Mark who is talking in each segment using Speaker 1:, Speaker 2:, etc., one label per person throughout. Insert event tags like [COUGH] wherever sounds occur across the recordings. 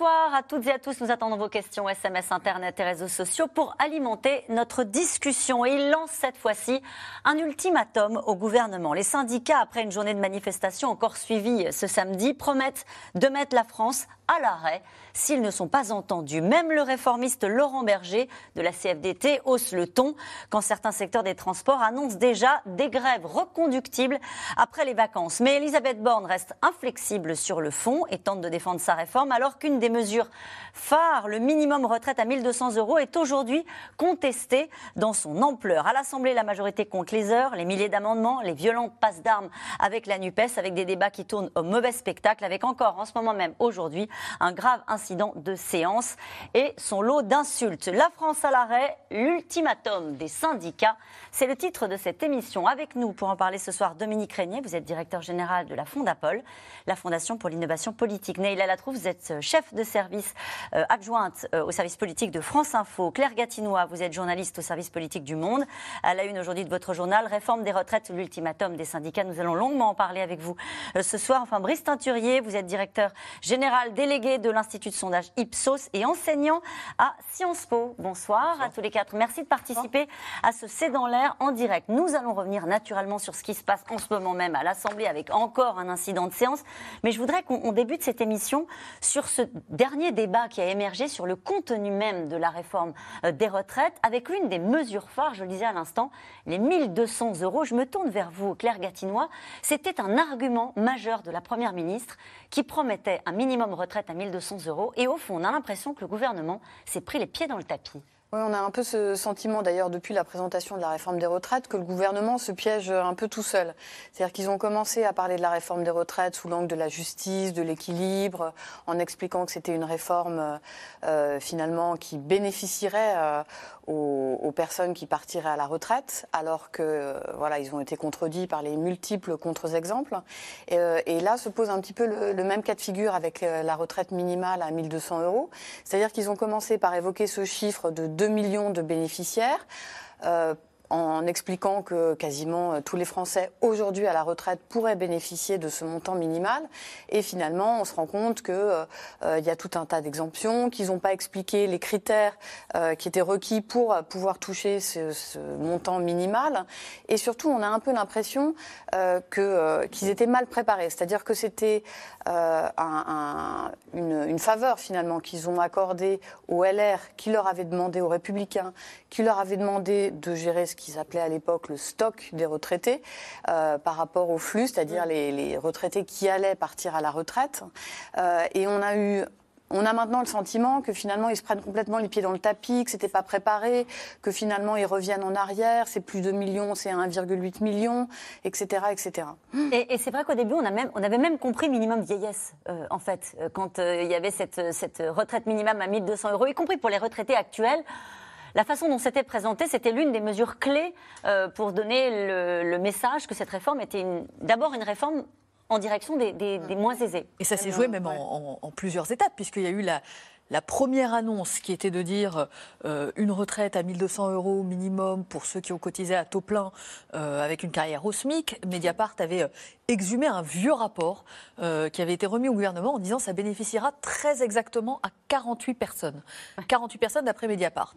Speaker 1: Bonsoir à toutes et à tous. Nous attendons vos questions SMS, Internet et réseaux sociaux pour alimenter notre discussion. Et il lance cette fois-ci un ultimatum au gouvernement. Les syndicats, après une journée de manifestation encore suivie ce samedi, promettent de mettre la France à l'arrêt s'ils ne sont pas entendus. Même le réformiste Laurent Berger de la CFDT hausse le ton quand certains secteurs des transports annoncent déjà des grèves reconductibles après les vacances. Mais Elisabeth Borne reste inflexible sur le fond et tente de défendre sa réforme alors qu'une des mesures phares, le minimum retraite à 1200 euros, est aujourd'hui contestée dans son ampleur. À l'Assemblée, la majorité compte les heures, les milliers d'amendements, les violentes passes d'armes avec la NUPES, avec des débats qui tournent au mauvais spectacle, avec encore en ce moment même aujourd'hui un grave incident de séance et son lot d'insultes. La France à l'arrêt, l'ultimatum des syndicats, c'est le titre de cette émission. Avec nous pour en parler ce soir, Dominique Régnier, vous êtes directeur général de la Fondapol, la Fondation pour l'innovation politique. Neila Latrouf, vous êtes chef de service euh, adjointe euh, au service politique de France Info. Claire Gatinois, vous êtes journaliste au service politique du Monde. À la une aujourd'hui de votre journal, réforme des retraites, l'ultimatum des syndicats. Nous allons longuement en parler avec vous euh, ce soir. Enfin, Brice Teinturier, vous êtes directeur général délégué de l'Institut de sondage Ipsos et enseignant à Sciences Po. Bonsoir, à tous les quatre. Merci de participer à ce C'est dans l'air en direct. Nous allons revenir naturellement sur ce qui se passe en ce moment même à l'Assemblée avec encore un incident de séance. Mais je voudrais qu'on débute cette émission sur ce dernier débat qui a émergé sur le contenu même de la réforme euh, des retraites avec l'une des mesures phares, je le disais à l'instant, les 1200 euros. Je me tourne vers vous, Claire Gatinois. C'était un argument majeur de la Première ministre qui promettait un minimum retraite à 1200 euros. Et au fond, on a l'impression que le gouvernement s'est pris les pieds dans le tapis.
Speaker 2: Oui, on a un peu ce sentiment d'ailleurs depuis la présentation de la réforme des retraites que le gouvernement se piège un peu tout seul. C'est-à-dire qu'ils ont commencé à parler de la réforme des retraites sous l'angle de la justice, de l'équilibre, en expliquant que c'était une réforme euh, finalement qui bénéficierait euh, aux, personnes qui partiraient à la retraite, alors que euh, voilà, ils ont été contredits par les multiples contre-exemples. Et, euh, là se pose un petit peu le, même cas de figure avec euh, la retraite minimale à 1200 euros. C'est-à-dire qu'ils ont commencé par évoquer ce chiffre de 2 millions de bénéficiaires. En expliquant que quasiment euh, tous les Français aujourd'hui à la retraite pourraient bénéficier de ce montant minimal. Et finalement, on se rend compte qu'il euh, euh, y a tout un tas d'exemptions, qu'ils n'ont pas expliqué les critères qui étaient requis pour pouvoir toucher ce, montant minimal. Et surtout, on a un peu l'impression qu'ils étaient mal préparés, c'est-à-dire que c'était un, un, une, une, faveur finalement qu'ils ont accordée aux LR, qui leur avait demandé aux Républicains, qui leur avait demandé de gérer ce qu'ils appelaient à l'époque le stock des retraités euh, par rapport au flux, c'est-à-dire les, les, retraités qui allaient partir à la retraite. Euh, et on a eu on a maintenant le sentiment que finalement ils se prennent complètement les pieds dans le tapis, que c'était pas préparé, que finalement ils reviennent en arrière, c'est plus de millions, c'est 1,8 million, etc., etc.
Speaker 1: Et, et c'est vrai qu'au début on, a même, on avait même compris minimum vieillesse euh, en fait quand euh, il y avait cette, cette retraite minimum à 1200 euros, y compris pour les retraités actuels la façon dont c'était présenté, c'était l'une des mesures clés euh, pour donner le, le, message que cette réforme était d'abord une réforme en direction des, des, des, moins aisés.
Speaker 3: Et ça s'est joué même ouais. en, en, en, plusieurs étapes, puisqu'il y a eu la, la première annonce qui était de dire euh, une retraite à 1200 euros minimum pour ceux qui ont cotisé à taux plein euh, avec une carrière au SMIC, Mediapart avait euh, exhumé un vieux rapport euh, qui avait été remis au gouvernement en disant ça bénéficiera très exactement à 48 personnes. 48 personnes d'après Mediapart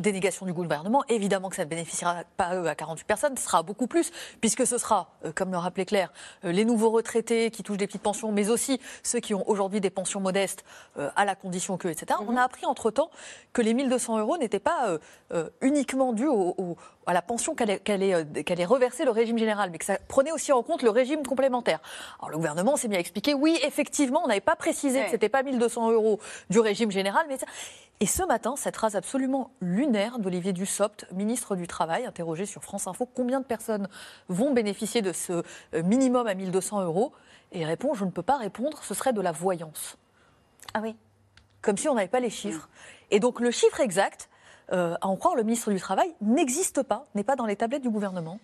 Speaker 3: dénégation du gouvernement, évidemment que ça ne bénéficiera pas à 48 personnes, ce sera beaucoup plus, puisque ce sera, euh, comme le rappelait Claire, euh, les nouveaux retraités qui touchent des petites pensions, mais aussi ceux qui ont aujourd'hui des pensions modestes euh, à la condition que, etc. Mm -hmm. On a appris entre-temps que les 1200 euros n'étaient pas euh, euh, uniquement dus au, au, à la pension qu'allait qu qu reverser le régime général, mais que ça prenait aussi en compte le régime complémentaire. Alors le gouvernement s'est mis à expliquer, oui, effectivement, on n'avait pas précisé ouais. que c'était pas 1200 euros du régime général, mais ça... Et ce matin, cette phrase absolument lunaire d'Olivier Dussopt, ministre du Travail, interrogé sur France Info, combien de personnes vont bénéficier de ce euh, minimum à 1200 euros? Et il répond, je ne peux pas répondre, ce serait de la voyance.
Speaker 1: Ah oui.
Speaker 3: Comme si on n'avait pas les chiffres. Mmh. Et donc le chiffre exact, euh, à en croire le ministre du Travail, n'existe pas, n'est pas dans les tablettes du gouvernement.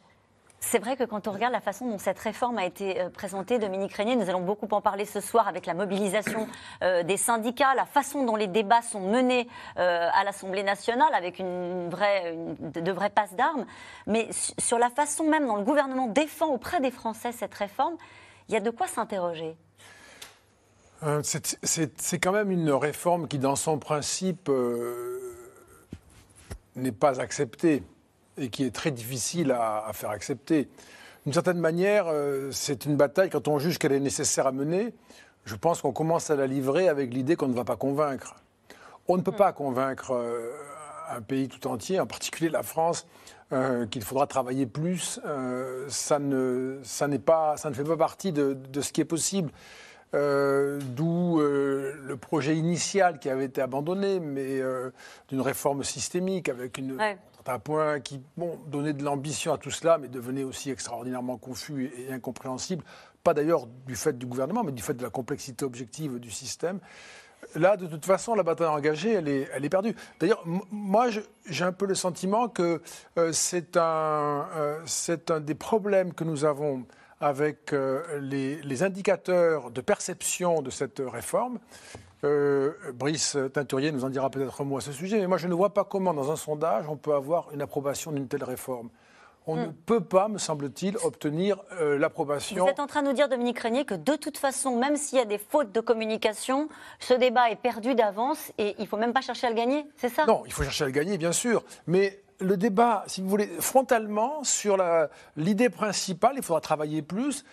Speaker 1: C'est vrai que quand on regarde la façon dont cette réforme a été euh, présentée, Dominique Régnier, nous allons beaucoup en parler ce soir avec la mobilisation euh, des syndicats, la façon dont les débats sont menés euh, à l'Assemblée nationale avec une vraie, de vraies passes d'armes. Mais sur la façon même dont le gouvernement défend auprès des Français cette réforme, il y a de quoi s'interroger.
Speaker 4: C'est quand même une réforme qui, dans son principe, n'est pas acceptée et qui est très difficile à, faire accepter. D'une certaine manière, euh, c'est une bataille, quand on juge qu'elle est nécessaire à mener, je pense qu'on commence à la livrer avec l'idée qu'on ne va pas convaincre. On ne peut pas convaincre euh, un pays tout entier, en particulier la France, euh, qu'il faudra travailler plus. ça, ne, ça, pas, ça ne fait pas partie de, ce qui est possible. D'où le projet initial qui avait été abandonné, mais d'une réforme systémique avec une un point qui bon, donnait de l'ambition à tout cela, mais devenait aussi extraordinairement confus et, incompréhensible. Pas d'ailleurs du fait du gouvernement, mais du fait de la complexité objective du système. Là, de toute façon, la bataille engagée, elle est, elle est perdue. D'ailleurs, moi, j'ai un peu le sentiment que euh, c'est un, euh, c'est un des problèmes que nous avons avec euh, les, les, indicateurs de perception de cette réforme. Euh, Brice Teinturier nous en dira peut-être un mot à ce sujet, mais moi je ne vois pas comment dans un sondage on peut avoir une approbation d'une telle réforme. On ne hmm. peut pas, me semble-t-il, obtenir euh, l'approbation.
Speaker 1: Vous êtes en train de nous dire, Dominique Régnier, que de toute façon, même s'il y a des fautes de communication, ce débat est perdu d'avance et il ne faut même pas chercher à le gagner, c'est ça?
Speaker 4: Non, il faut chercher à le gagner, bien sûr. Mais le débat, si vous voulez, frontalement, sur l'idée principale, il faudra travailler plus.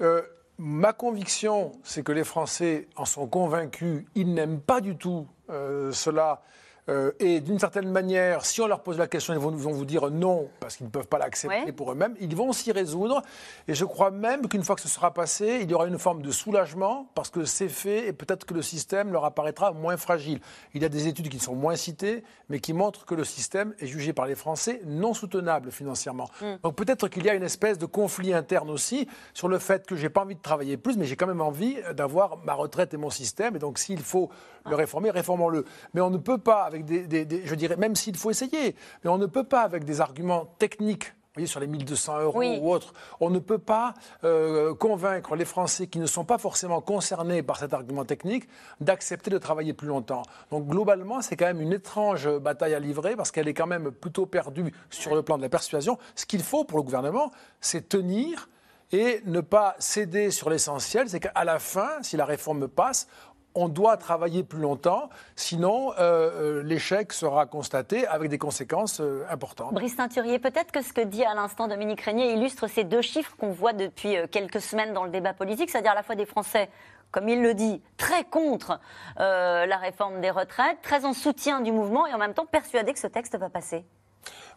Speaker 4: Euh, Ma conviction, c'est que les Français en sont convaincus. Ils n'aiment pas du tout euh, cela euh, et d'une certaine manière, si on leur pose la question, ils vont, vont vous dire non, parce qu'ils ne peuvent pas l'accepter pour eux-mêmes. Ils vont s'y résoudre. Et je crois même qu'une fois que ce sera passé, il y aura une forme de soulagement, parce que c'est fait, et peut-être que le système leur apparaîtra moins fragile. Il y a des études qui sont moins citées, mais qui montrent que le système est jugé par les Français non soutenable financièrement. Mm. Donc peut-être qu'il y a une espèce de conflit interne aussi sur le fait que j'ai pas envie de travailler plus, mais j'ai quand même envie d'avoir ma retraite et mon système. Et donc s'il faut le réformer, réformons-le. Mais on ne peut pas, avec des, je dirais, même s'il faut essayer, mais on ne peut pas, avec des arguments techniques, vous voyez, sur les 1200 euros ou autres, on ne peut pas euh, convaincre les Français qui ne sont pas forcément concernés par cet argument technique d'accepter de travailler plus longtemps. Donc globalement, c'est quand même une étrange bataille à livrer parce qu'elle est quand même plutôt perdue sur le plan de la persuasion. Ce qu'il faut pour le gouvernement, c'est tenir et ne pas céder sur l'essentiel, c'est qu'à la fin, si la réforme passe, on doit travailler plus longtemps, sinon euh, euh, l'échec sera constaté avec des conséquences euh, importantes.
Speaker 1: Brice Teinturier, peut-être que ce que dit à l'instant Dominique Régnier illustre ces deux chiffres qu'on voit depuis quelques semaines dans le débat politique, c'est-à-dire à la fois des Français comme il le dit, très contre la réforme des retraites, très en soutien du mouvement et en même temps persuadés que ce texte va passer.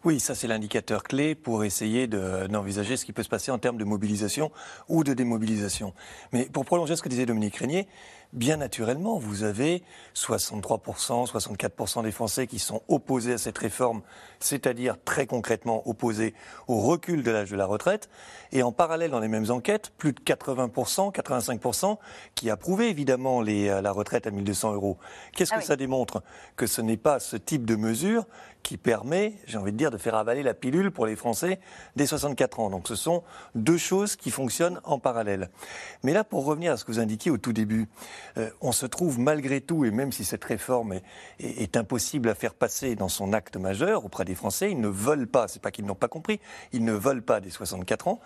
Speaker 5: Oui, ça c'est l'indicateur clé pour essayer d'envisager ce qui peut se passer en termes de mobilisation ou de démobilisation. Mais pour prolonger ce que disait Dominique Régnier, bien naturellement, vous avez 63%, 64% des Français qui sont opposés à cette réforme, c'est-à-dire très concrètement opposés au recul de l'âge de la retraite. Et en parallèle, dans les mêmes enquêtes, plus de 80%, 85% qui approuvaient évidemment euh, la retraite à 1200 euros. Qu'est-ce ah que ça démontre? Que ce n'est pas ce type de mesure qui permet, j'ai envie de dire, de faire avaler la pilule pour les Français dès 64 ans. Donc ce sont deux choses qui fonctionnent en parallèle. Mais là, pour revenir à ce que vous indiquiez au tout début, euh, on se trouve malgré tout, et même si cette réforme est, est, impossible à faire passer dans son acte majeur auprès des Français, ils ne veulent pas, c'est pas qu'ils n'ont pas compris, ils ne veulent pas des 64 ans.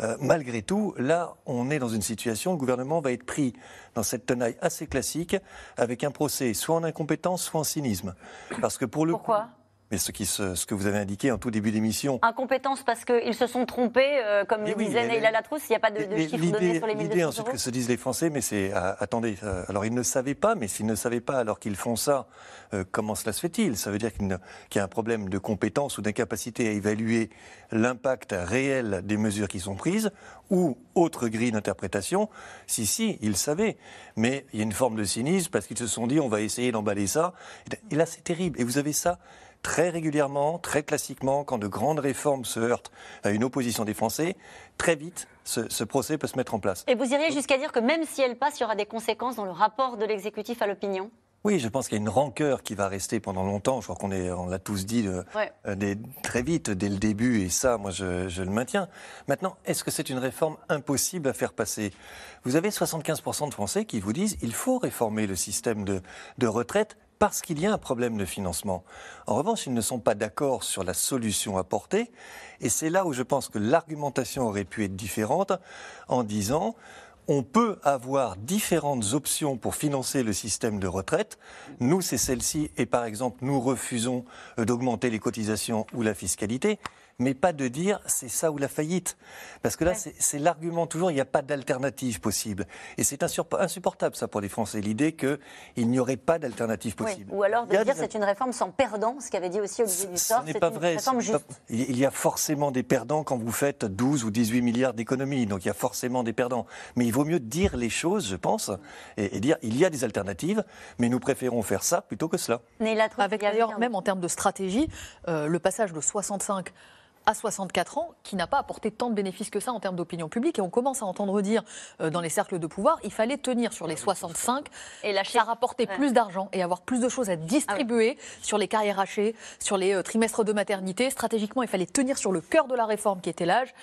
Speaker 5: Euh, malgré tout, là, on est dans une situation, le gouvernement va être pris dans cette tenaille assez classique, avec un procès soit en incompétence, soit en cynisme.
Speaker 1: Parce que pour le
Speaker 5: Pourquoi? Mais ce, qui, ce, que vous avez indiqué en tout début d'émission.
Speaker 1: Incompétence parce qu'ils se sont trompés, euh, comme le disait Neila Latrousse, il n'y a pas de, de chiffres donnés sur les 1200
Speaker 5: L'idée ensuite que se disent les Français, mais c'est, ah, attendez, euh, alors ils ne savaient pas, mais s'ils ne savaient pas alors qu'ils font ça, euh, comment cela se fait-il? Ça veut dire qu'il, y a un problème de compétence ou d'incapacité à évaluer l'impact réel des mesures qui sont prises, ou autre grille d'interprétation. Si, si, ils savaient, mais il y a une forme de cynisme parce qu'ils se sont dit on va essayer d'emballer ça. Et là, c'est terrible. Et vous avez ça très régulièrement, très classiquement, quand de grandes réformes se heurtent à une opposition des Français, très vite, ce, procès peut se mettre en place.
Speaker 1: Et vous iriez jusqu'à dire que même si elle passe, il y aura des conséquences dans le rapport de l'exécutif à l'opinion?
Speaker 5: Oui, je pense qu'il y a une rancœur qui va rester pendant longtemps. Je crois qu'on on l'a tous dit euh, euh, très vite dès le début, et ça, moi, je, je le maintiens. Maintenant, est-ce que c'est une réforme impossible à faire passer? Vous avez 75% de Français qui vous disent il faut réformer le système de, de retraite parce qu'il y a un problème de financement. En revanche, ils ne sont pas d'accord sur la solution apportée, et c'est là où je pense que l'argumentation aurait pu être différente en disant on peut avoir différentes options pour financer le système de retraite. Nous, c'est celle-ci, et par exemple, nous refusons d'augmenter les cotisations ou la fiscalité mais pas de dire c'est ça ou la faillite. Parce que là, c'est l'argument toujours, il n'y a pas d'alternative possible. Et c'est insupportable, ça, pour les Français, l'idée qu'il n'y aurait pas d'alternative possible.
Speaker 1: Ou alors de dire c'est une réforme sans perdant, ce qu'avait dit aussi Olivier Dussopt.
Speaker 5: Ce n'est pas vrai. Il y a forcément des perdants quand vous faites 12 ou 18 milliards d'économies. Donc il y a forcément des perdants. Mais il vaut mieux dire les choses, je pense, et, dire il y a des alternatives, mais nous préférons faire ça plutôt que cela.
Speaker 3: Avec d'ailleurs, même en termes de stratégie, euh, le passage de 65 à 64 ans qui n'a pas apporté tant de bénéfices que ça en termes d'opinion publique. Et on commence à entendre dire euh, dans les cercles de pouvoir, il fallait tenir sur les 65 et lâcher. ça rapporter plus d'argent et avoir plus de choses à distribuer ah sur les carrières hachées, sur les euh, trimestres de maternité. Stratégiquement, il fallait tenir sur le cœur de la réforme qui était l'âge.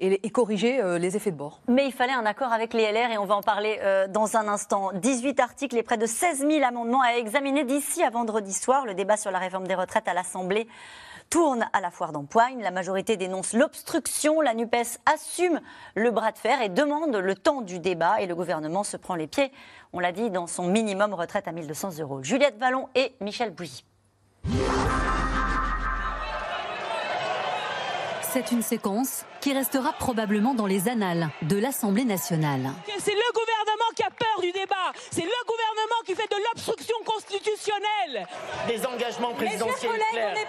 Speaker 3: Et, corriger euh, les effets de bord.
Speaker 1: Mais il fallait un accord avec les LR et on va en parler dans un instant. 18 articles et près de 16 000 amendements à examiner d'ici à vendredi soir. Le débat sur la réforme des retraites à l'Assemblée tourne à la foire d'empoigne. La majorité dénonce l'obstruction. La NUPES assume le bras de fer et demande le temps du débat. Et le gouvernement se prend les pieds, on l'a dit, dans son minimum retraite à 1200 euros. Juliette Vallon et Michel Bouilly.
Speaker 6: C'est une séquence qui restera probablement dans les annales de l'Assemblée nationale.
Speaker 7: C'est le gouvernement qui a peur du débat. C'est le gouvernement qui fait de l'obstruction constitutionnelle.
Speaker 8: Des engagements présidentiels.
Speaker 9: Mes chers collègues,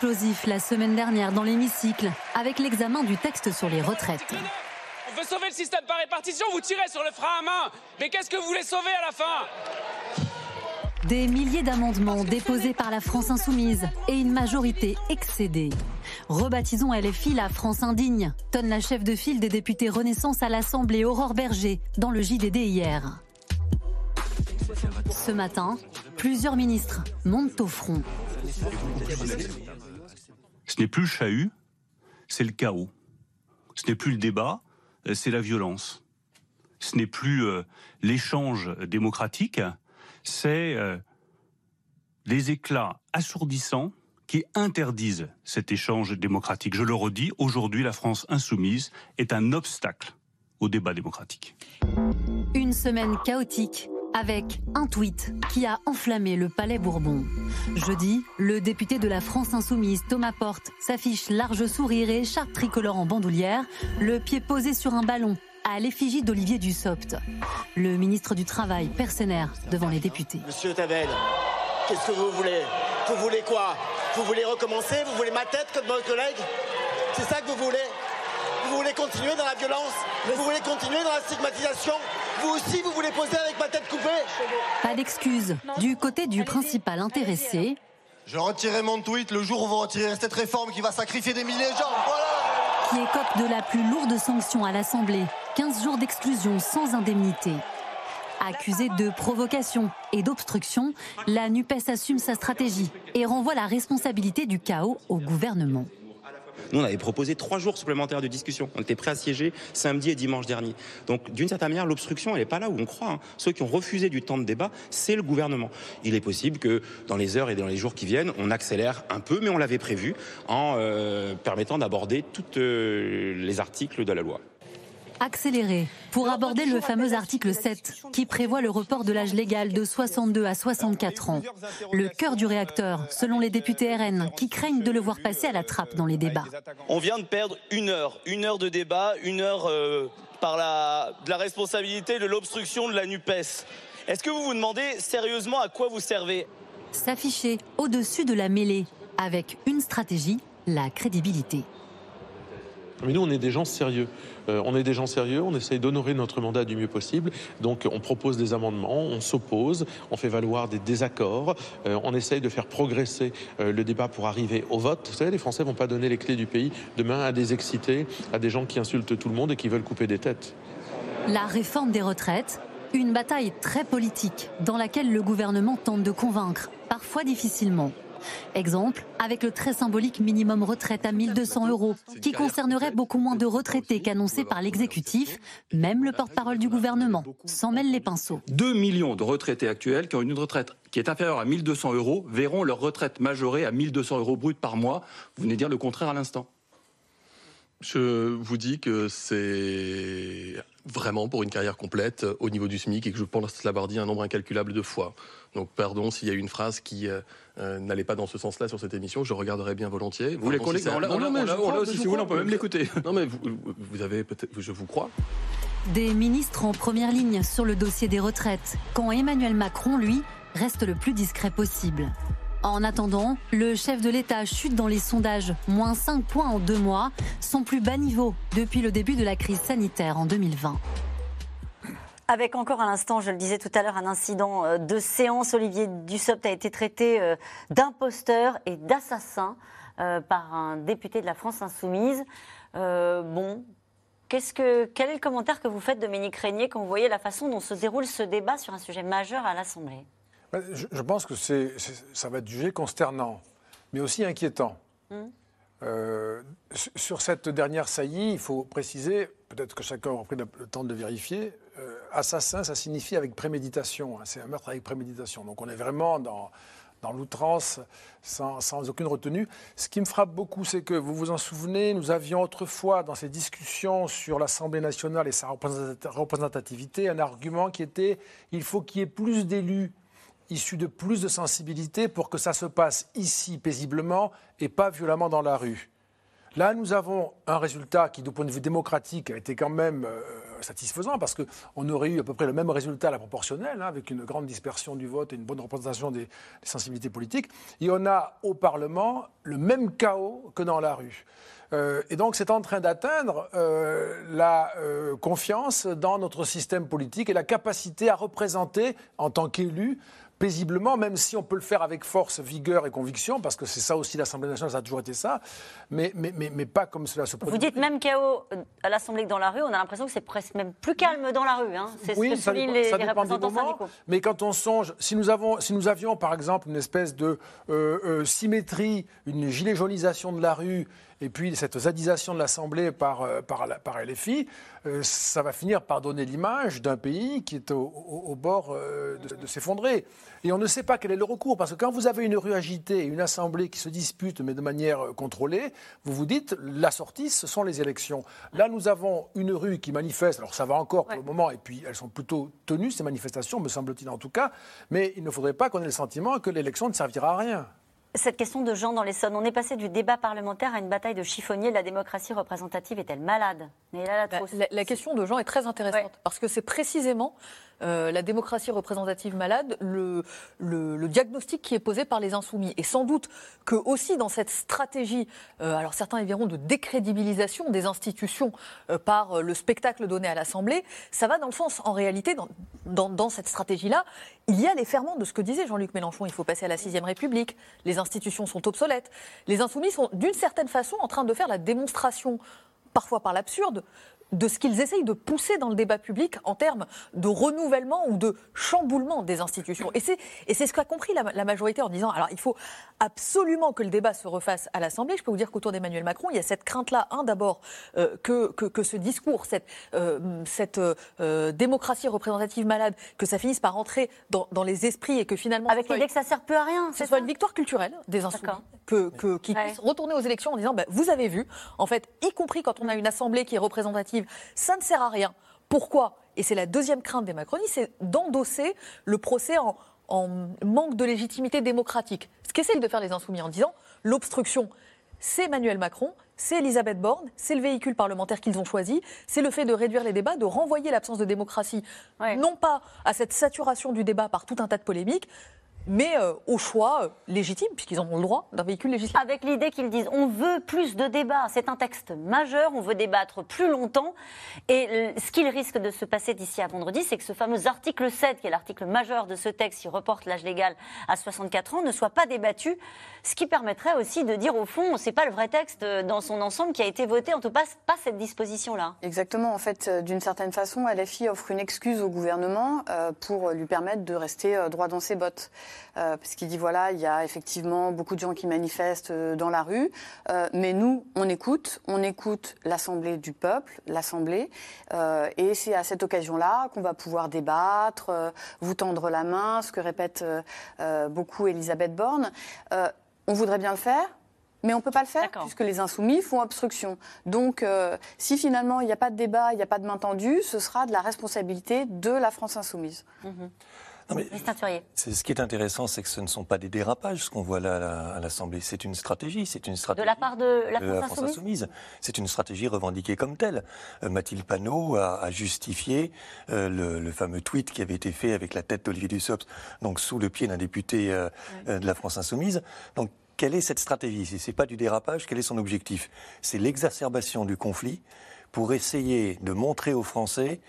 Speaker 6: explosif la semaine dernière dans l'hémicycle avec l'examen du texte sur les retraites.
Speaker 10: On veut sauver le système par répartition, vous tirez sur le frein à main. Mais qu'est-ce que vous voulez sauver à la fin?
Speaker 6: Des milliers d'amendements déposés par la France insoumise et une majorité excédée. Rebaptisons LFI la France indigne, tonne la chef de file des députés Renaissance à l'Assemblée Aurore Berger dans le JDD hier. Ce matin, plusieurs ministres montent au front.
Speaker 11: Ce n'est plus le chahut, c'est le chaos. Ce n'est plus le débat, c'est la violence. Ce n'est plus euh, l'échange démocratique, c'est euh, des éclats assourdissants qui interdisent cet échange démocratique. Je le redis, aujourd'hui, la France insoumise est un obstacle au débat démocratique.
Speaker 6: Une semaine chaotique avec un tweet qui a enflammé le Palais Bourbon. Jeudi, le député de la France insoumise Thomas Porte s'affiche large sourire et écharpe tricolore en bandoulière, le pied posé sur un ballon à l'effigie d'Olivier Dussopt, le ministre du Travail, persénaire devant les députés.
Speaker 8: Monsieur Tavel, qu'est-ce que vous voulez? Vous voulez quoi? Vous voulez recommencer? Vous voulez ma tête comme votre collègue? C'est ça que vous voulez? Vous voulez continuer dans la violence? Vous voulez continuer dans la stigmatisation? Vous aussi, vous voulez poser avec ma tête coupée
Speaker 6: Pas d'excuse. Du côté du principal intéressé,
Speaker 8: je retirerai mon tweet le jour où vous retirerez cette réforme qui va sacrifier des milliers de gens. Voilà
Speaker 6: qui écope de la plus lourde sanction à l'Assemblée, 15 jours d'exclusion sans indemnité. Accusée de provocation et d'obstruction, la NUPES assume sa stratégie et renvoie la responsabilité du chaos au gouvernement.
Speaker 12: Nous, on avait proposé trois jours supplémentaires de discussion. On était prêts à siéger samedi et dimanche dernier. Donc, d'une certaine manière, l'obstruction, n'est pas là où on croit. Hein. Ceux qui ont refusé du temps de débat, c'est le gouvernement. Il est possible que dans les heures et dans les jours qui viennent, on accélère un peu, mais on l'avait prévu, en euh, permettant d'aborder tous euh, les articles de la loi
Speaker 6: accéléré pour aborder le fameux article 7 qui prévoit le report de l'âge légal de 62 à 64 ans. Le cœur du réacteur, selon les députés RN, qui craignent de le voir passer à la trappe dans les débats.
Speaker 13: On vient de perdre une heure, une heure de débat, une heure euh, par la, de la responsabilité de l'obstruction de la NUPES. Est-ce que vous vous demandez sérieusement à quoi vous servez?
Speaker 6: S'afficher au-dessus de la mêlée, avec une stratégie, la crédibilité.
Speaker 14: Mais nous, on est des gens sérieux. Euh, on est des gens sérieux, on essaye d'honorer notre mandat du mieux possible. Donc, on propose des amendements, on s'oppose, on fait valoir des désaccords, euh, on essaye de faire progresser euh, le débat pour arriver au vote. Vous savez, les Français vont pas donner les clés du pays demain à des excités, à des gens qui insultent tout le monde et qui veulent couper des têtes.
Speaker 6: La réforme des retraites, une bataille très politique dans laquelle le gouvernement tente de convaincre, parfois difficilement. Exemple, avec le très symbolique minimum retraite à 1200 euros, qui concernerait beaucoup moins de retraités qu'annoncé par l'exécutif, même le porte-parole du gouvernement s'en mêle les pinceaux.
Speaker 15: 2 millions de retraités actuels qui ont une retraite qui est inférieure à 1200 euros verront leur retraite majorée à 1200 euros brut par mois. Vous venez dire le contraire à l'instant.
Speaker 16: Je vous dis que c'est vraiment pour une carrière complète euh, au niveau du SMIC et que je pense l'avoir dit un nombre incalculable de fois. Donc pardon s'il y a une phrase qui euh, n'allait pas dans ce sens-là sur cette émission, je regarderai bien volontiers.
Speaker 15: Vous voulez non, mais je crois, aussi, si vous voulez, on peut même l'écouter. [LAUGHS]
Speaker 16: Non mais vous, vous avez peut-être, je vous crois.
Speaker 6: Des ministres en première ligne sur le dossier des retraites, quand Emmanuel Macron, lui, reste le plus discret possible. En attendant, le chef de l'État chute dans les sondages, moins 5 points en deux mois, son plus bas niveau depuis le début de la crise sanitaire en 2020.
Speaker 1: Avec encore à l'instant, je le disais tout à l'heure, un incident euh, de séance. Olivier Dussopt a été traité euh, d'imposteur et d'assassin euh, par un député de la France insoumise. Euh, bon, qu'est-ce que, quel est le commentaire que vous faites, Dominique Régnier, quand vous voyez la façon dont se déroule ce débat sur un sujet majeur à l'Assemblée?
Speaker 4: Ben, Je, je pense que c'est, ça va être jugé consternant, mais aussi inquiétant. Euh, sur- cette dernière saillie, il faut préciser, peut-être que chacun aura pris le le temps de vérifier, euh, assassin, ça signifie avec préméditation. hein, c'est un meurtre avec préméditation. Donc on est vraiment dans, dans l'outrance, sans, sans aucune retenue. Ce qui me frappe beaucoup, c'est que, vous vous en souvenez, nous avions autrefois, dans ces discussions sur l'Assemblée nationale et sa représenta- représentativité, un argument qui était il faut qu'il y ait plus d'élus issus de plus de sensibilité pour que ça se passe ici paisiblement et pas violemment dans la rue. Là, nous avons un résultat qui, du point de vue démocratique, a été quand même euh, satisfaisant parce qu'on aurait eu à peu près le même résultat à la proportionnelle, hein, avec une grande dispersion du vote et une bonne représentation des, sensibilités politiques. Et on a au Parlement le même chaos que dans la rue. Euh, et donc, c'est en train d'atteindre euh, la confiance dans notre système politique et la capacité à représenter, en tant qu'élu, paisiblement, même si on peut le faire avec force, vigueur et conviction, parce que c'est ça aussi l'Assemblée nationale, ça a toujours été ça, mais, mais, mais, mais pas comme cela se produit.
Speaker 1: Vous dites même chaos à l'Assemblée que dans la rue, on a l'impression que c'est presque même plus calme dans la rue. hein. C'est ce que
Speaker 4: ça dépend-
Speaker 1: les,
Speaker 4: ça
Speaker 1: les
Speaker 4: dépend des
Speaker 1: représentants
Speaker 4: moments,
Speaker 1: syndicaux.
Speaker 4: Mais quand on songe, si nous, avons, si nous avions par exemple une espèce de euh, euh, symétrie, une gilet jaunisation de la rue, et puis cette zadisation de l'Assemblée par, euh, par, LFI, euh, ça va finir par donner l'image d'un pays qui est au, au- au bord euh, de, de s'effondrer. Et on ne sait pas quel est le recours, parce que quand vous avez une rue agitée et une Assemblée qui se dispute, mais de manière contrôlée, vous vous dites, la sortie, ce sont les élections. Là, nous avons une rue qui manifeste, alors ça va encore pour le moment, et puis elles sont plutôt tenues, ces manifestations, me semble-t-il en tout cas, mais il ne faudrait pas qu'on ait le sentiment que l'élection ne servira à rien.
Speaker 1: Cette question de Jean dans l'Essonne, on est passé du débat parlementaire à une bataille de chiffonniers. La démocratie représentative est-elle malade? Néla
Speaker 3: La,
Speaker 1: Latrousse.
Speaker 3: la- la question de Jean est très intéressante parce que c'est précisément euh, la démocratie représentative malade, le, diagnostic qui est posé par les insoumis. Et sans doute que aussi dans cette stratégie, euh, alors certains y verront de décrédibilisation des institutions euh, par le spectacle donné à l'Assemblée, ça va dans le sens, en réalité, dans, dans- dans cette stratégie-là, il y a les ferments de ce que disait Jean-Luc Mélenchon. Il faut passer à la sixième République. Les institutions sont obsolètes. Les insoumis sont d'une certaine façon en train de faire la démonstration parfois par l'absurde, de ce qu'ils essayent de pousser dans le débat public en termes de renouvellement ou de chamboulement des institutions. Et c'est, ce qu'a compris la, la majorité en disant, alors il faut absolument que le débat se refasse à l'Assemblée. Je peux vous dire qu'autour d'Emmanuel Macron, il y a cette crainte-là, un d'abord, euh, que, que, que ce discours, cette, euh, cette euh, démocratie représentative malade, que ça finisse par entrer dans, dans les esprits et que finalement...
Speaker 1: Avec l'idée que ça sert plus à rien,
Speaker 3: Ce
Speaker 1: c'est
Speaker 3: soit une victoire culturelle des insoumis, que, que, qu'ils
Speaker 1: Ouais.
Speaker 3: puissent retourner aux élections en disant bah, vous avez vu, en fait, y compris quand on a une assemblée qui est représentative, ça ne sert à rien. Pourquoi? Et c'est la deuxième crainte des macronistes, c'est d'endosser le procès en, en manque de légitimité démocratique. Ce qu'essayent de faire les insoumis en disant l'obstruction, c'est Emmanuel Macron, c'est Elisabeth Borne, c'est le véhicule parlementaire qu'ils ont choisi, c'est le fait de réduire les débats, de renvoyer l'absence de démocratie, non pas à cette saturation du débat par tout un tas de polémiques, mais euh, au choix euh, légitime, puisqu'ils ont le droit d'un véhicule législatif.
Speaker 1: Avec l'idée qu'ils disent on veut plus de débats, c'est un texte majeur, on veut débattre plus longtemps. Et euh, ce qu'il risque de se passer d'ici à vendredi, c'est que ce fameux article 7, qui est l'article majeur de ce texte qui reporte l'âge légal à 64 ans, ne soit pas débattu. Ce qui permettrait aussi de dire au fond, c'est pas le vrai texte dans son ensemble qui a été voté, en tout cas pas cette disposition-là.
Speaker 2: Exactement. En fait, d'une certaine façon, LFI offre une excuse au gouvernement pour lui permettre de rester droit dans ses bottes. Euh, parce qu'il dit voilà, il y a effectivement beaucoup de gens qui manifestent euh, dans la rue, euh, mais nous, on écoute, on écoute l'Assemblée du peuple, l'Assemblée, et c'est à cette occasion-là qu'on va pouvoir débattre, vous tendre la main, ce que répète beaucoup Elisabeth Borne. on voudrait bien le faire, mais on ne peut pas le faire puisque les insoumis font obstruction. Donc, si finalement il n'y a pas de débat, il n'y a pas de main tendue, ce sera de la responsabilité de la France insoumise.
Speaker 5: C'est ce qui est intéressant, c'est que ce ne sont pas des dérapages ce qu'on voit là à l'Assemblée. C'est une stratégie, c'est une stratégie
Speaker 1: de la part de la France, insoumise.
Speaker 5: C'est une stratégie revendiquée comme telle. Euh, Mathilde Panot a, justifié euh, le, fameux tweet qui avait été fait avec la tête d'Olivier Dussopt, donc sous le pied d'un député euh, de la France insoumise. Donc quelle est cette stratégie? Si ce n'est pas du dérapage, quel est son objectif? C'est l'exacerbation du conflit pour essayer de montrer aux Français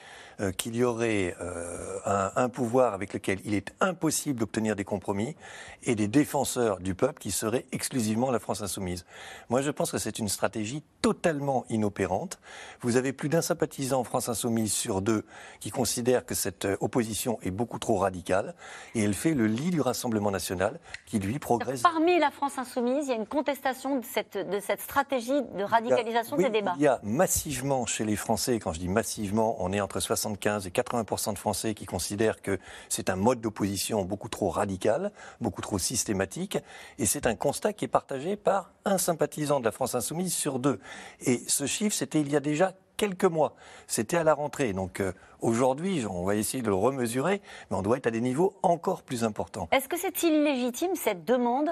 Speaker 5: euh, qu'il y aurait euh, un, pouvoir avec lequel il est impossible d'obtenir des compromis et des défenseurs du peuple qui seraient exclusivement la France insoumise. Moi, je pense que c'est une stratégie totalement inopérante. Vous avez plus d'un sympathisant en France insoumise sur deux qui considèrent que cette euh, opposition est beaucoup trop radicale et elle fait le lit du Rassemblement national qui, lui, progresse.
Speaker 1: Parmi la France insoumise, il y a une contestation de cette, de cette stratégie de radicalisation des débats.
Speaker 5: Il y a massivement chez les Français, quand je dis massivement, on est entre 60 75 et 80% de Français qui considèrent que c'est un mode d'opposition beaucoup trop radical, beaucoup trop systématique, et c'est un constat qui est partagé par un sympathisant de la France insoumise sur deux. Et ce chiffre, c'était il y a déjà quelques mois. C'était à la rentrée. Donc euh, aujourd'hui, on va essayer de le remesurer, mais on doit être à des niveaux encore plus importants.
Speaker 1: Est-ce que c'est illégitime cette demande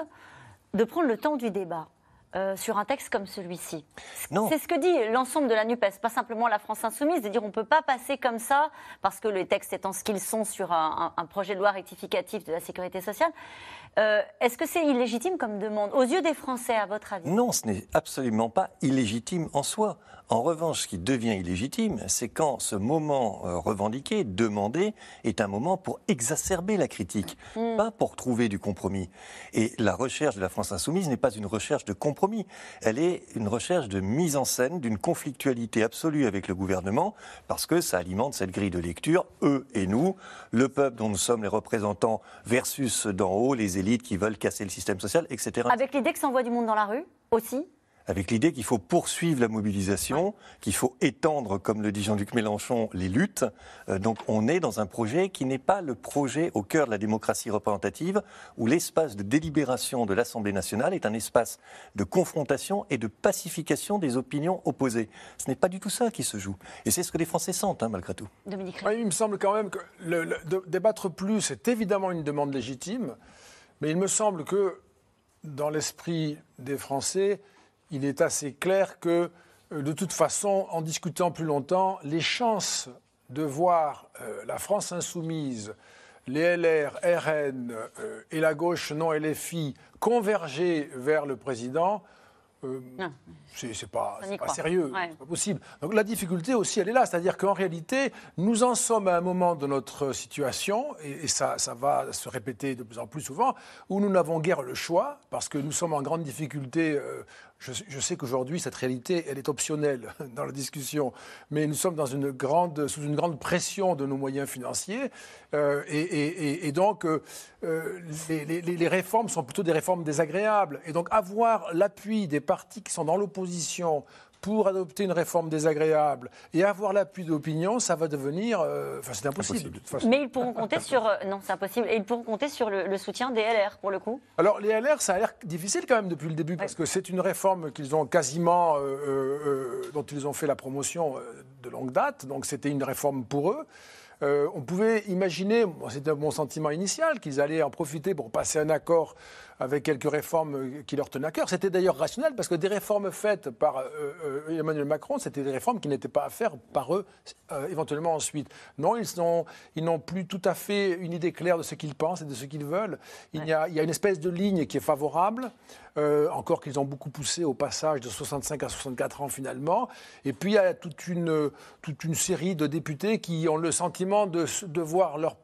Speaker 1: de prendre le temps du débat? Euh, sur un texte comme celui-ci. C'est ce que dit l'ensemble de la NUPES, pas simplement la France insoumise, de dire on ne peut pas passer comme ça, parce que les textes étant ce qu'ils sont sur un, projet de loi rectificatif de la sécurité sociale. Euh, est-ce que c'est illégitime comme demande aux yeux des Français, à votre avis?
Speaker 5: Non, ce n'est absolument pas illégitime en soi. En revanche, ce qui devient illégitime, c'est quand ce moment euh, revendiqué, demandé, est un moment pour exacerber la critique, hmm. pas pour trouver du compromis. Et la recherche de la France insoumise n'est pas une recherche de compromis, elle est une recherche de mise en scène d'une conflictualité absolue avec le gouvernement, parce que ça alimente cette grille de lecture, eux et nous, le peuple dont nous sommes les représentants versus d'en haut les élites qui veulent casser le système social, etc.
Speaker 1: Avec l'idée que ça envoie du monde dans la rue aussi?
Speaker 5: Avec l'idée qu'il faut poursuivre la mobilisation, qu'il faut étendre, comme le dit Jean-Luc Mélenchon, les luttes. Euh, donc on est dans un projet qui n'est pas le projet au cœur de la démocratie représentative, où l'espace de délibération de l'Assemblée nationale est un espace de confrontation et de pacification des opinions opposées. Ce n'est pas du tout ça qui se joue. Et c'est ce que les Français sentent, hein, malgré tout.
Speaker 1: Dominique.
Speaker 4: il me semble quand même que le, débattre plus, c'est évidemment une demande légitime, mais il me semble que dans l'esprit des Français, il est assez clair que, euh, de toute façon, en discutant plus longtemps, les chances de voir euh, la France insoumise, les LR, RN euh, et la gauche non LFI converger vers le président c'est pas, pas sérieux, c'est pas possible. Donc la difficulté aussi, elle est là, c'est-à-dire qu'en réalité, nous en sommes à un moment de notre situation, et, ça, ça, va se répéter de plus en plus souvent, où nous n'avons guère le choix, parce que nous sommes en grande difficulté. Euh, je, sais qu'aujourd'hui, cette réalité, elle est optionnelle [LAUGHS] dans la discussion, mais nous sommes sous une grande pression de nos moyens financiers, euh, et, donc euh, les, les réformes sont plutôt des réformes désagréables. Et donc avoir l'appui des partis qui sont dans l'opposition, pour adopter une réforme désagréable et avoir l'appui de l'opinion, ça va devenir. Euh, enfin, c'est impossible.
Speaker 1: Mais ils pourront compter sur. Euh, non, c'est impossible. Et ils pourront compter sur le, soutien des LR, pour le coup
Speaker 4: Alors, les LR, ça a l'air difficile quand même depuis le début, parce que c'est une réforme qu'ils ont quasiment. Euh, dont ils ont fait la promotion de longue date. Donc, c'était une réforme pour eux. on pouvait imaginer, c'était mon sentiment initial, qu'ils allaient en profiter pour passer un accord avec quelques réformes euh, qui leur tenaient à cœur. C'était d'ailleurs rationnel parce que des réformes faites par euh, euh, Emmanuel Macron, c'était des réformes qui n'étaient pas à faire par eux euh, éventuellement ensuite. Non, ils sont- ils n'ont plus tout à fait une idée claire de ce qu'ils pensent et de ce qu'ils veulent. Il, y a, il y a une espèce de ligne qui est favorable, euh, encore qu'ils ont beaucoup poussé au passage de 65 à 64 ans finalement. Et puis il y a toute une, toute une série de députés qui ont le sentiment de, de voir leur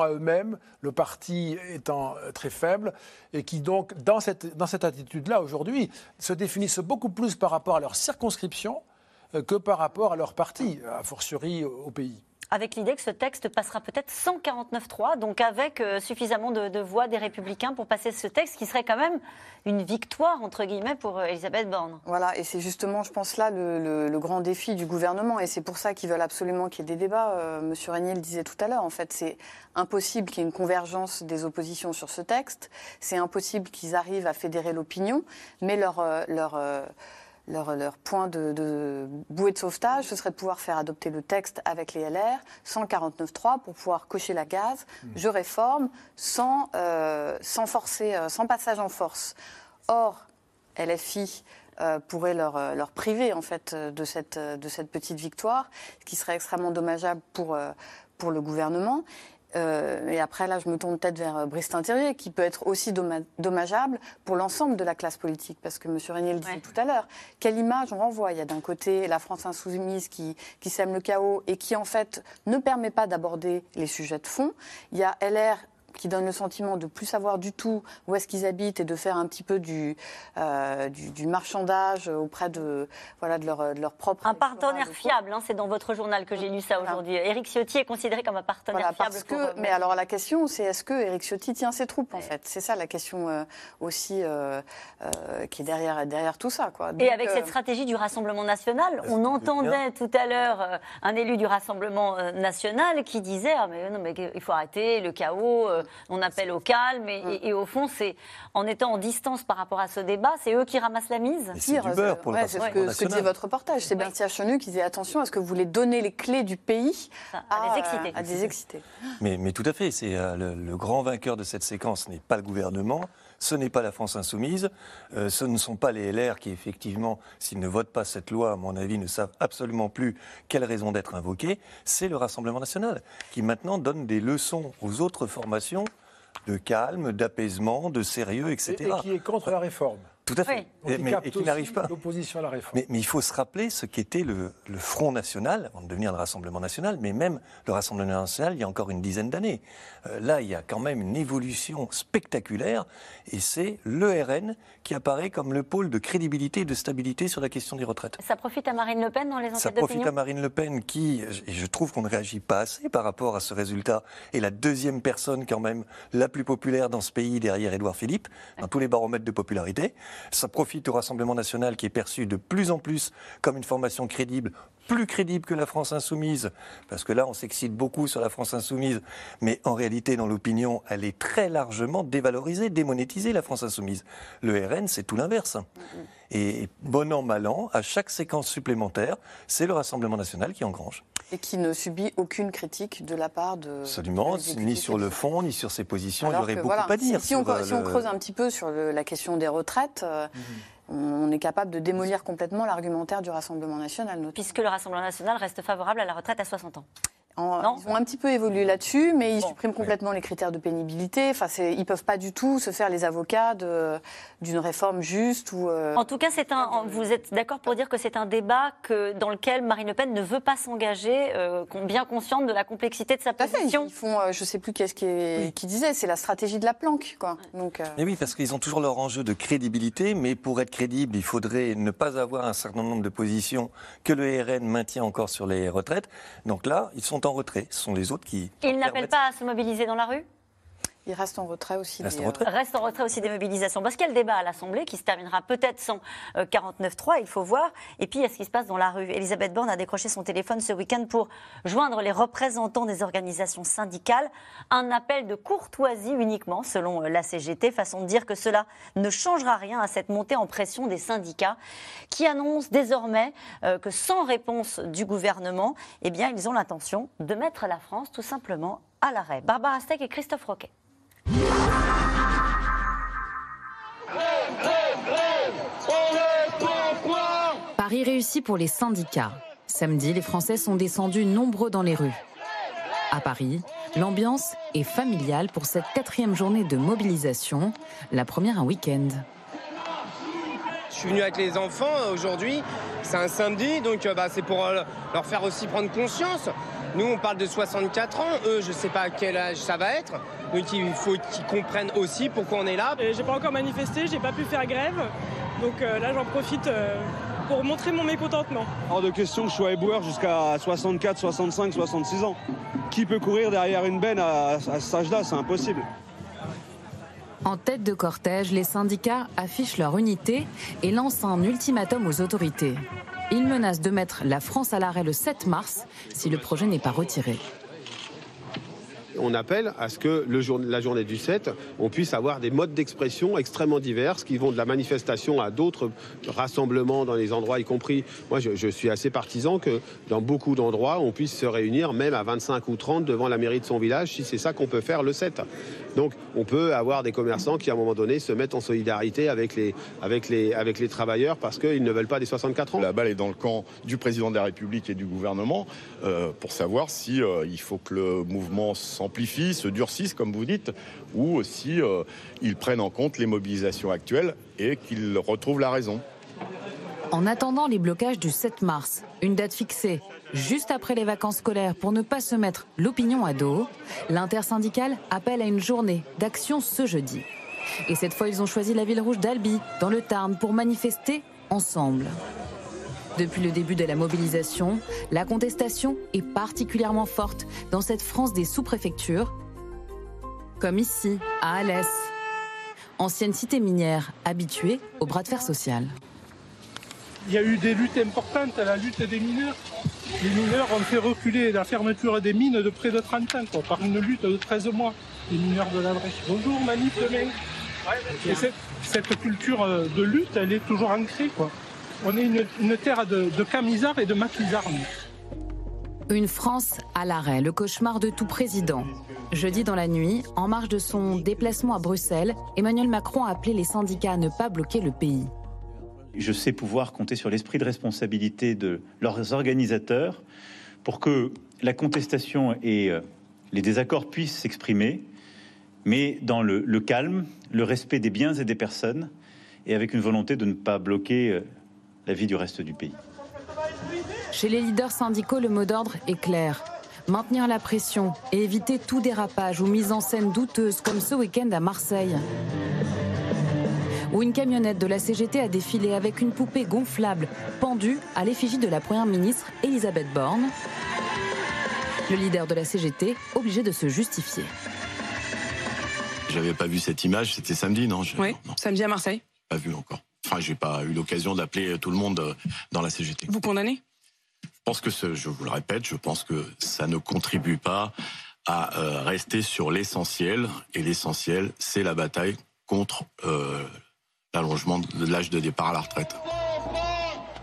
Speaker 4: à eux-mêmes, le parti étant euh, très faible, et qui donc, dans cette, dans cette attitude-là, aujourd'hui, se définissent beaucoup plus par rapport à leur circonscription euh, que par rapport à leur parti, a fortiori au pays.
Speaker 1: Avec l'idée que ce texte passera peut-être 149.3, donc avec euh, suffisamment de, voix des Républicains pour passer ce texte, qui serait quand même une victoire, entre guillemets, pour euh, Elisabeth Borne.
Speaker 2: Voilà, et c'est justement, je pense, là le, grand défi du gouvernement, et c'est pour ça qu'ils veulent absolument qu'il y ait des débats. Euh, Monsieur Régnier le disait tout à l'heure, en fait, c'est impossible qu'il y ait une convergence des oppositions sur ce texte, c'est impossible qu'ils arrivent à fédérer l'opinion, mais leur, leur, euh, leur, leur point de, de bouée de sauvetage, ce serait de pouvoir faire adopter le texte avec les LR, 149.3, pour pouvoir cocher la gaz, je réforme, sans, euh, sans, forcer, euh, sans passage en force. Or, LFI euh, pourrait leur, leur priver en fait de cette, de cette petite victoire, ce qui serait extrêmement dommageable pour, euh, pour le gouvernement. Euh, et après, là, je me tourne peut-être vers euh, Brice Terrier, qui peut être aussi dommageable pour l'ensemble de la classe politique. Parce que M. Régnier le disait tout à l'heure, quelle image on renvoie? Il y a d'un côté la France insoumise qui, qui sème le chaos et qui, en fait, ne permet pas d'aborder les sujets de fond. Il y a LR qui donne le sentiment de plus savoir du tout où est-ce qu'ils habitent et de faire un petit peu du, euh, du, du marchandage auprès de, voilà, de, leur, de leur propre...
Speaker 1: Un partenaire fiable, hein, c'est dans votre journal que j'ai lu ça aujourd'hui. Éric Ciotti est considéré comme un partenaire
Speaker 2: Voilà,
Speaker 1: fiable.
Speaker 2: parce
Speaker 1: pour,
Speaker 2: que,
Speaker 1: euh,
Speaker 2: mais alors la question, c'est est-ce que Éric Ciotti tient ses troupes en fait? C'est ça la question euh, aussi euh, euh, qui est derrière, derrière tout ça. Quoi.
Speaker 1: Et avec
Speaker 2: euh,
Speaker 1: cette stratégie du Rassemblement national, on entendait tout à l'heure euh, un élu du Rassemblement euh, national qui disait ah mais non mais il faut arrêter le chaos, euh, on appelle au calme et, et- et au fond c'est en étant en distance par rapport à ce débat, c'est eux qui ramassent la mise.
Speaker 2: C'est- ouais, c'est ce que, ce que disait votre reportage. C'est Bertia Chenu qui disait attention, est-ce que vous voulez donner les clés du pays à,
Speaker 1: des excités.
Speaker 2: à des excités
Speaker 5: Mais, mais tout à fait, c'est euh, le, le grand vainqueur de cette séquence n'est pas le gouvernement, ce n'est pas la France insoumise, euh, ce ne sont pas les LR qui effectivement, s'ils ne votent pas cette loi, à mon avis, ne savent absolument plus quelle raison d'être invoquée. C'est le Rassemblement national qui maintenant donne des leçons aux autres formations de calme, d'apaisement, de sérieux, etc.
Speaker 4: Et, et qui est contre la réforme.
Speaker 5: Tout à fait.
Speaker 4: Il
Speaker 5: mais- et qui n'arrive pas.
Speaker 4: L'opposition à la réforme.
Speaker 5: Mais, mais il faut se rappeler ce qu'était le, le Front National, avant de devenir le Rassemblement National, mais même le Rassemblement National il y a encore une dizaine d'années. Euh, là, il y a quand même une évolution spectaculaire, et c'est le RN qui apparaît comme le pôle de crédibilité et de stabilité sur la question des retraites.
Speaker 1: Ça profite à Marine Le Pen dans les
Speaker 5: Ça
Speaker 1: enquêtes
Speaker 5: profite
Speaker 1: d'opinion
Speaker 5: à Marine Le Pen qui, et je trouve qu'on ne réagit pas assez par rapport à ce résultat, est la deuxième personne quand même la plus populaire dans ce pays derrière Édouard Philippe, dans tous les baromètres de popularité. Ça profite au Rassemblement national qui est perçu de plus en plus comme une formation crédible, plus crédible que la France insoumise, parce que là on s'excite beaucoup sur la France insoumise, mais en réalité dans l'opinion elle est très largement dévalorisée, démonétisée la France insoumise. Le RN c'est tout l'inverse. Et bon an, mal an, à chaque séquence supplémentaire, c'est le Rassemblement national qui engrange.
Speaker 2: et qui ne subit aucune critique de la part de.
Speaker 5: Absolument,
Speaker 2: de
Speaker 5: ni sur le fond, ni sur ses positions.
Speaker 2: Alors
Speaker 5: il y aurait
Speaker 2: que,
Speaker 5: beaucoup
Speaker 2: voilà,
Speaker 5: à dire.
Speaker 2: Si, si on,
Speaker 5: sur, euh,
Speaker 2: si on
Speaker 5: le-
Speaker 2: creuse un petit peu sur le- la question des retraites, euh, on est capable de démolir complètement l'argumentaire du Rassemblement national. notamment.
Speaker 1: puisque le Rassemblement national reste favorable à la retraite à 60 ans.
Speaker 2: En- ils ont un petit peu évolué là-dessus, mais ils suppriment complètement les critères de pénibilité. Enfin, ils peuvent pas du tout se faire les avocats d'une réforme juste ou. euh,
Speaker 1: En tout cas, c'est un. Vous êtes d'accord pour dire que c'est un débat que, dans lequel Marine Le Pen ne veut pas s'engager, euh, bien consciente de la complexité de sa
Speaker 2: Tout à fait, ils,
Speaker 1: position.
Speaker 2: ils font, euh, je sais plus qu'est-ce qui, est- qui disait, c'est la stratégie de la planque, quoi. Donc, euh,
Speaker 5: Mais oui, parce qu'ils ont toujours leur enjeu de crédibilité, mais pour être crédible, il faudrait ne pas avoir un certain nombre de positions que le RN maintient encore sur les retraites. Donc là, ils sont en retrait. Ce sont les autres qui.
Speaker 1: Ils n'appellent pas à se mobiliser dans la rue?
Speaker 2: Ils restent en retrait aussi. Des,
Speaker 5: en retrait.
Speaker 1: Reste en retrait aussi des mobilisations. Parce qu'il y a le débat à l'Assemblée qui se terminera peut-être sans euh, 49.3, il faut voir. Et puis, il y a ce qui se passe dans la rue. Elisabeth Borne a décroché son téléphone ce week-end pour joindre les représentants des organisations syndicales. Un appel de courtoisie uniquement, selon euh, la CGT, façon de dire que cela ne changera rien à cette montée en pression des syndicats qui annoncent désormais euh, que sans réponse du gouvernement, eh bien, ils ont l'intention de mettre la France tout simplement à l'arrêt. Barbara Steck et Christophe Roquet.
Speaker 17: Paris réussit pour les syndicats. Samedi, les Français sont descendus nombreux dans les rues. À Paris, l'ambiance est familiale pour cette quatrième journée de mobilisation, la première un week-end.
Speaker 18: Je suis venu avec les enfants euh, aujourd'hui, c'est un samedi, donc euh, bah, c'est pour euh, leur faire aussi prendre conscience. Nous, on parle de 64 ans, eux, je ne sais pas à quel âge ça va être donc il faut qu'ils comprennent aussi pourquoi on est là.
Speaker 19: J'ai pas encore manifesté, j'ai pas pu faire grève, donc euh, là j'en profite euh, pour montrer mon mécontentement.
Speaker 20: Hors de question que je sois éboueur jusqu'à 64, 65, 66 ans. Qui peut courir derrière une benne à, à cet âge-là? C'est impossible.
Speaker 17: En tête de cortège, les syndicats affichent leur unité et lancent un ultimatum aux autorités. Ils menacent de mettre la France à l'arrêt le 7 mars si le projet n'est pas retiré.
Speaker 21: On appelle à ce que la journée du 7, on puisse avoir des modes d'expression extrêmement divers qui vont de la manifestation à d'autres rassemblements dans les endroits, y compris. Moi, je, suis assez partisan que dans beaucoup d'endroits, on puisse se réunir même à 25 ou 30 devant la mairie de son village, si c'est ça qu'on peut faire le 7. Donc, on peut avoir des commerçants qui, à un moment donné, se mettent en solidarité avec les, travailleurs parce qu'ils ne veulent pas des 64 ans.
Speaker 22: La balle est dans le camp du président de la République et du gouvernement euh, pour savoir si euh, faut que le mouvement s'amplifie, se durcisse, comme vous dites, ou si euh, ils prennent en compte les mobilisations actuelles et qu'ils retrouvent la raison.
Speaker 17: En attendant les blocages du 7 mars, une date fixée juste après les vacances scolaires pour ne pas se mettre l'opinion à dos, l'intersyndicale appelle à une journée d'action ce jeudi. Et cette fois, ils ont choisi la ville rouge d'Albi, dans le Tarn, pour manifester ensemble. Depuis le début de la mobilisation, la contestation est particulièrement forte dans cette France des sous-préfectures, comme ici, à Alès, ancienne cité minière habituée au bras de fer social.
Speaker 23: Il y a eu des luttes importantes, la lutte des mineurs. Les mineurs ont fait reculer la fermeture des mines de près de 30 ans, par une lutte de 13 mois. Les mineurs de la Brèche. Bonjour, manif demain. Et cette, culture euh, de lutte, elle est toujours ancrée. On est une, une terre de, de camisards et de maquisards.
Speaker 17: Une France à l'arrêt, le cauchemar de tout président. Jeudi dans la nuit, en marge de son déplacement à Bruxelles, Emmanuel Macron a appelé les syndicats à ne pas bloquer le pays.
Speaker 24: Je sais pouvoir compter sur l'esprit de responsabilité de leurs organisateurs pour que la contestation et euh, les désaccords puissent s'exprimer, mais dans le, le calme, le respect des biens et des personnes, et avec une volonté de ne pas bloquer euh, la vie du reste du pays.
Speaker 17: Chez les leaders syndicaux, le mot d'ordre est clair. Maintenir la pression et éviter tout dérapage ou mise en scène douteuse comme ce week-end à Marseille. Où une camionnette de la CGT a défilé avec une poupée gonflable pendue à l'effigie de la première ministre Elisabeth Borne. Le leader de la CGT obligé de se justifier.
Speaker 25: J'avais pas vu cette image, c'était samedi, non? Je-
Speaker 26: Oui,
Speaker 25: non,
Speaker 26: samedi à Marseille.
Speaker 25: pas vu encore. J'ai pas eu l'occasion d'appeler tout le monde euh, dans la CGT.
Speaker 26: Vous condamnez?
Speaker 25: Je pense que, ce- je vous le répète, je pense que ça ne contribue pas à euh, rester sur l'essentiel. Et l'essentiel, c'est la bataille contre euh, l'allongement de l'âge de départ à la retraite.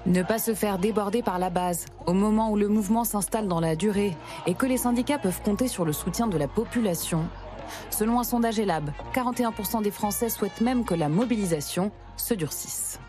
Speaker 17: Ne pas se faire déborder par la base, au moment où le mouvement s'installe dans la durée et que les syndicats peuvent compter sur le soutien de la population. Selon un sondage Elab, 41% des Français souhaitent même que la mobilisation se durcisse.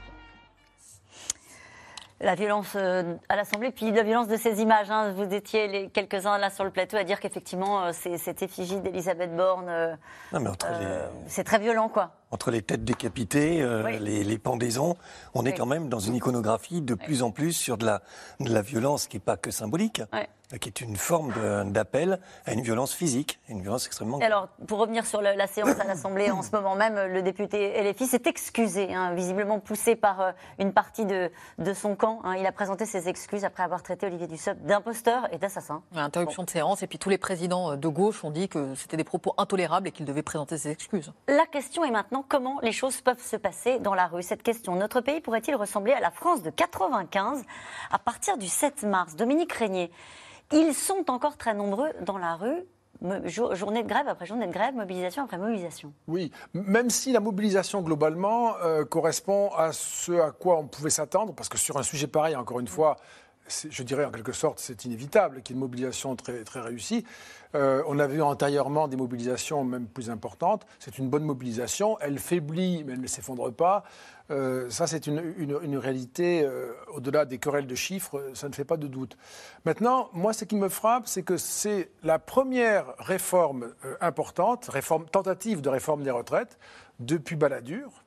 Speaker 1: La violence euh, à l'Assemblée, puis la violence de ces images. hein. Vous étiez les quelques-uns là sur le plateau à dire qu'effectivement, euh, c'est- cette effigie d'Elisabeth Borne,
Speaker 5: Non, mais entre
Speaker 1: euh, c'est très violent, quoi.
Speaker 5: Entre les têtes décapitées, euh,
Speaker 1: Oui.
Speaker 5: les, les pendaisons, on est quand même dans une iconographie de plus en plus sur de la, de la violence qui n'est pas que symbolique, euh, qui est une forme d'appel à une violence physique, une violence extrêmement
Speaker 1: Et alors, pour revenir sur le- la séance à l'Assemblée, en ce moment même, le député LFI s'est excusé, hein, visiblement poussé par euh, une partie de, de son camp. hein. Il a présenté ses excuses après avoir traité Olivier Dussopt d'imposteur et d'assassin.
Speaker 3: Interruption de séance, et puis tous les présidents de gauche ont dit que c'était des propos intolérables et qu'ils devaient présenter ses excuses.
Speaker 1: La question est maintenant comment les choses peuvent se passer dans la rue. Cette question, notre pays pourrait-il ressembler à la France de 95 à partir du 7 mars? Dominique Régnier, ils sont encore très nombreux dans la rue. Journée de grève après journée de grève, mobilisation après mobilisation.
Speaker 4: Oui, même si la mobilisation globalement euh, correspond à ce à quoi on pouvait s'attendre, parce que sur un sujet pareil, encore une fois, je dirais en quelque sorte, c'est inévitable qu'il y ait une mobilisation très, très réussie. Euh, on a vu antérieurement des mobilisations même plus importantes. C'est une bonne mobilisation. Elle faiblit, mais elle ne s'effondre pas. Euh, ça, c'est une, une- réalité, euh, au-delà des querelles de chiffres, ça ne fait pas de doute. Maintenant, moi, ce qui me frappe, c'est que c'est la première réforme importante, tentative de réforme des retraites, depuis Balladur,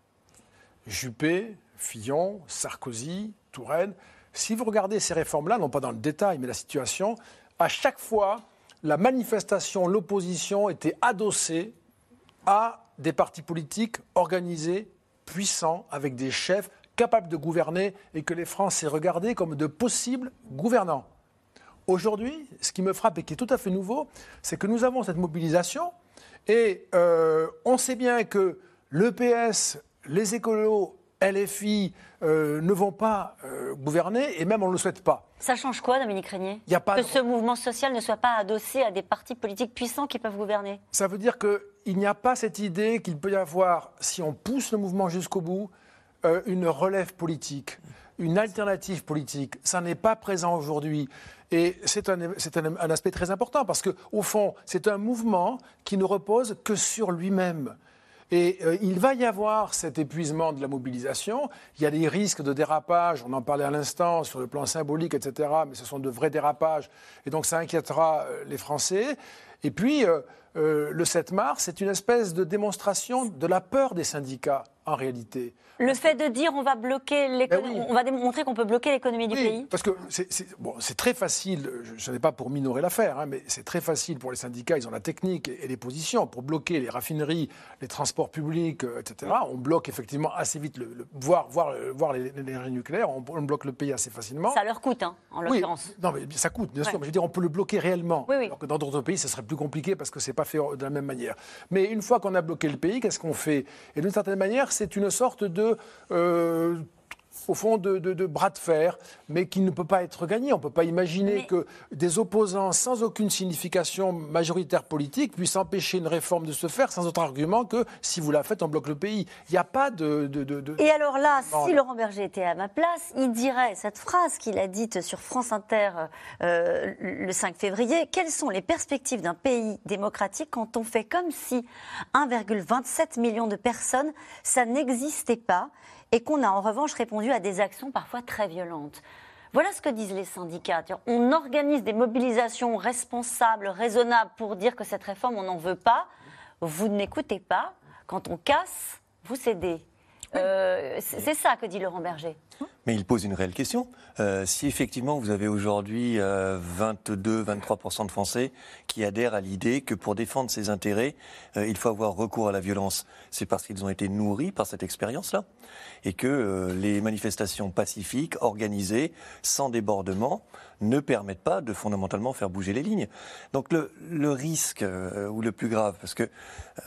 Speaker 4: Juppé, Fillon, Sarkozy, Touraine. Si vous regardez ces réformes-là, non pas dans le détail, mais la situation, à chaque fois, la manifestation, l'opposition était adossée à des partis politiques organisés, puissants, avec des chefs capables de gouverner et que les Français regardaient comme de possibles gouvernants. Aujourd'hui, ce qui me frappe et qui est tout à fait nouveau, c'est que nous avons cette mobilisation et euh, on sait bien que l'EPS, les écolos, LFI euh, ne vont pas euh, gouverner et même on ne le souhaite pas.
Speaker 1: Ça change quoi, Dominique Régnier
Speaker 4: Il y a pas
Speaker 1: Que
Speaker 4: de-
Speaker 1: ce mouvement social ne soit pas adossé à des partis politiques puissants qui peuvent gouverner?
Speaker 4: Ça veut dire qu'il n'y a pas cette idée qu'il peut y avoir, si on pousse le mouvement jusqu'au bout, euh, une relève politique, une alternative politique. Ça n'est pas présent aujourd'hui. Et c'est un, un- un aspect très important parce qu'au fond, c'est un mouvement qui ne repose que sur lui-même. Et euh, il va y avoir cet épuisement de la mobilisation. Il y a des risques de dérapage, on en parlait à l'instant, sur le plan symbolique, etc. Mais ce sont de vrais dérapages. Et donc ça inquiétera euh, les Français. Et puis, euh, le 7 mars, c'est une espèce de démonstration de la peur des syndicats, en réalité.
Speaker 1: Le fait de dire on va bloquer l'économie,
Speaker 4: Ben oui.
Speaker 1: on va démontrer qu'on peut bloquer l'économie du
Speaker 4: Oui,
Speaker 1: pays.
Speaker 4: Parce que c'est bon, très facile, je ne sais pas pour minorer l'affaire, hein, mais c'est très facile pour les syndicats, ils ont la technique et, et les positions pour bloquer les raffineries, les transports publics, euh, etc. On bloque effectivement assez vite, le, le- voire, voire, voire les- l'énergie nucléaire, on, on bloque le pays assez facilement.
Speaker 1: Ça leur coûte, hein, en
Speaker 4: Oui,
Speaker 1: l'occurrence.
Speaker 4: non, mais ça coûte, bien
Speaker 1: Ouais.
Speaker 4: sûr. Mais je veux dire, on peut le bloquer réellement.
Speaker 1: Oui, oui.
Speaker 4: Alors que dans d'autres pays, ce serait plus compliqué parce que c'est pas fait de la même manière. Mais une fois qu'on a bloqué le pays, qu'est-ce qu'on fait? Et d'une certaine manière, c'est une sorte de. Au fond, de, de- de bras de fer, mais qui ne peut pas être gagné. On ne peut pas imaginer que des opposants sans aucune signification majoritaire politique puissent empêcher une réforme de se faire sans autre argument que si vous la faites, on bloque le pays. Il n'y a pas de. de- de- de-
Speaker 1: Et alors là,
Speaker 4: Non,
Speaker 1: si
Speaker 4: là.
Speaker 1: Laurent Berger était à ma place, il dirait cette phrase qu'il a dite sur France Inter euh, le 5 février Quelles sont les perspectives d'un pays démocratique quand on fait comme si 1,27 million de personnes, ça n'existait pas et qu'on a en revanche répondu à des actions parfois très violentes voilà ce que disent les syndicats. On organise des mobilisations responsables, raisonnables pour dire que cette réforme, on n'en veut pas. Vous n'écoutez pas. Quand on casse, vous cédez. Euh, c'est c'est ça que dit Laurent Berger.
Speaker 5: Mais il pose une réelle question. Euh, si effectivement vous avez aujourd'hui 22-23% de Français qui adhèrent à l'idée que pour défendre ses intérêts, euh, il faut avoir recours à la violence, c'est parce qu'ils ont été nourris par cette expérience-là et que euh, les manifestations pacifiques, organisées, sans débordement, ne permettent pas de fondamentalement faire bouger les lignes. Donc le, risque, euh, ou le plus grave, parce que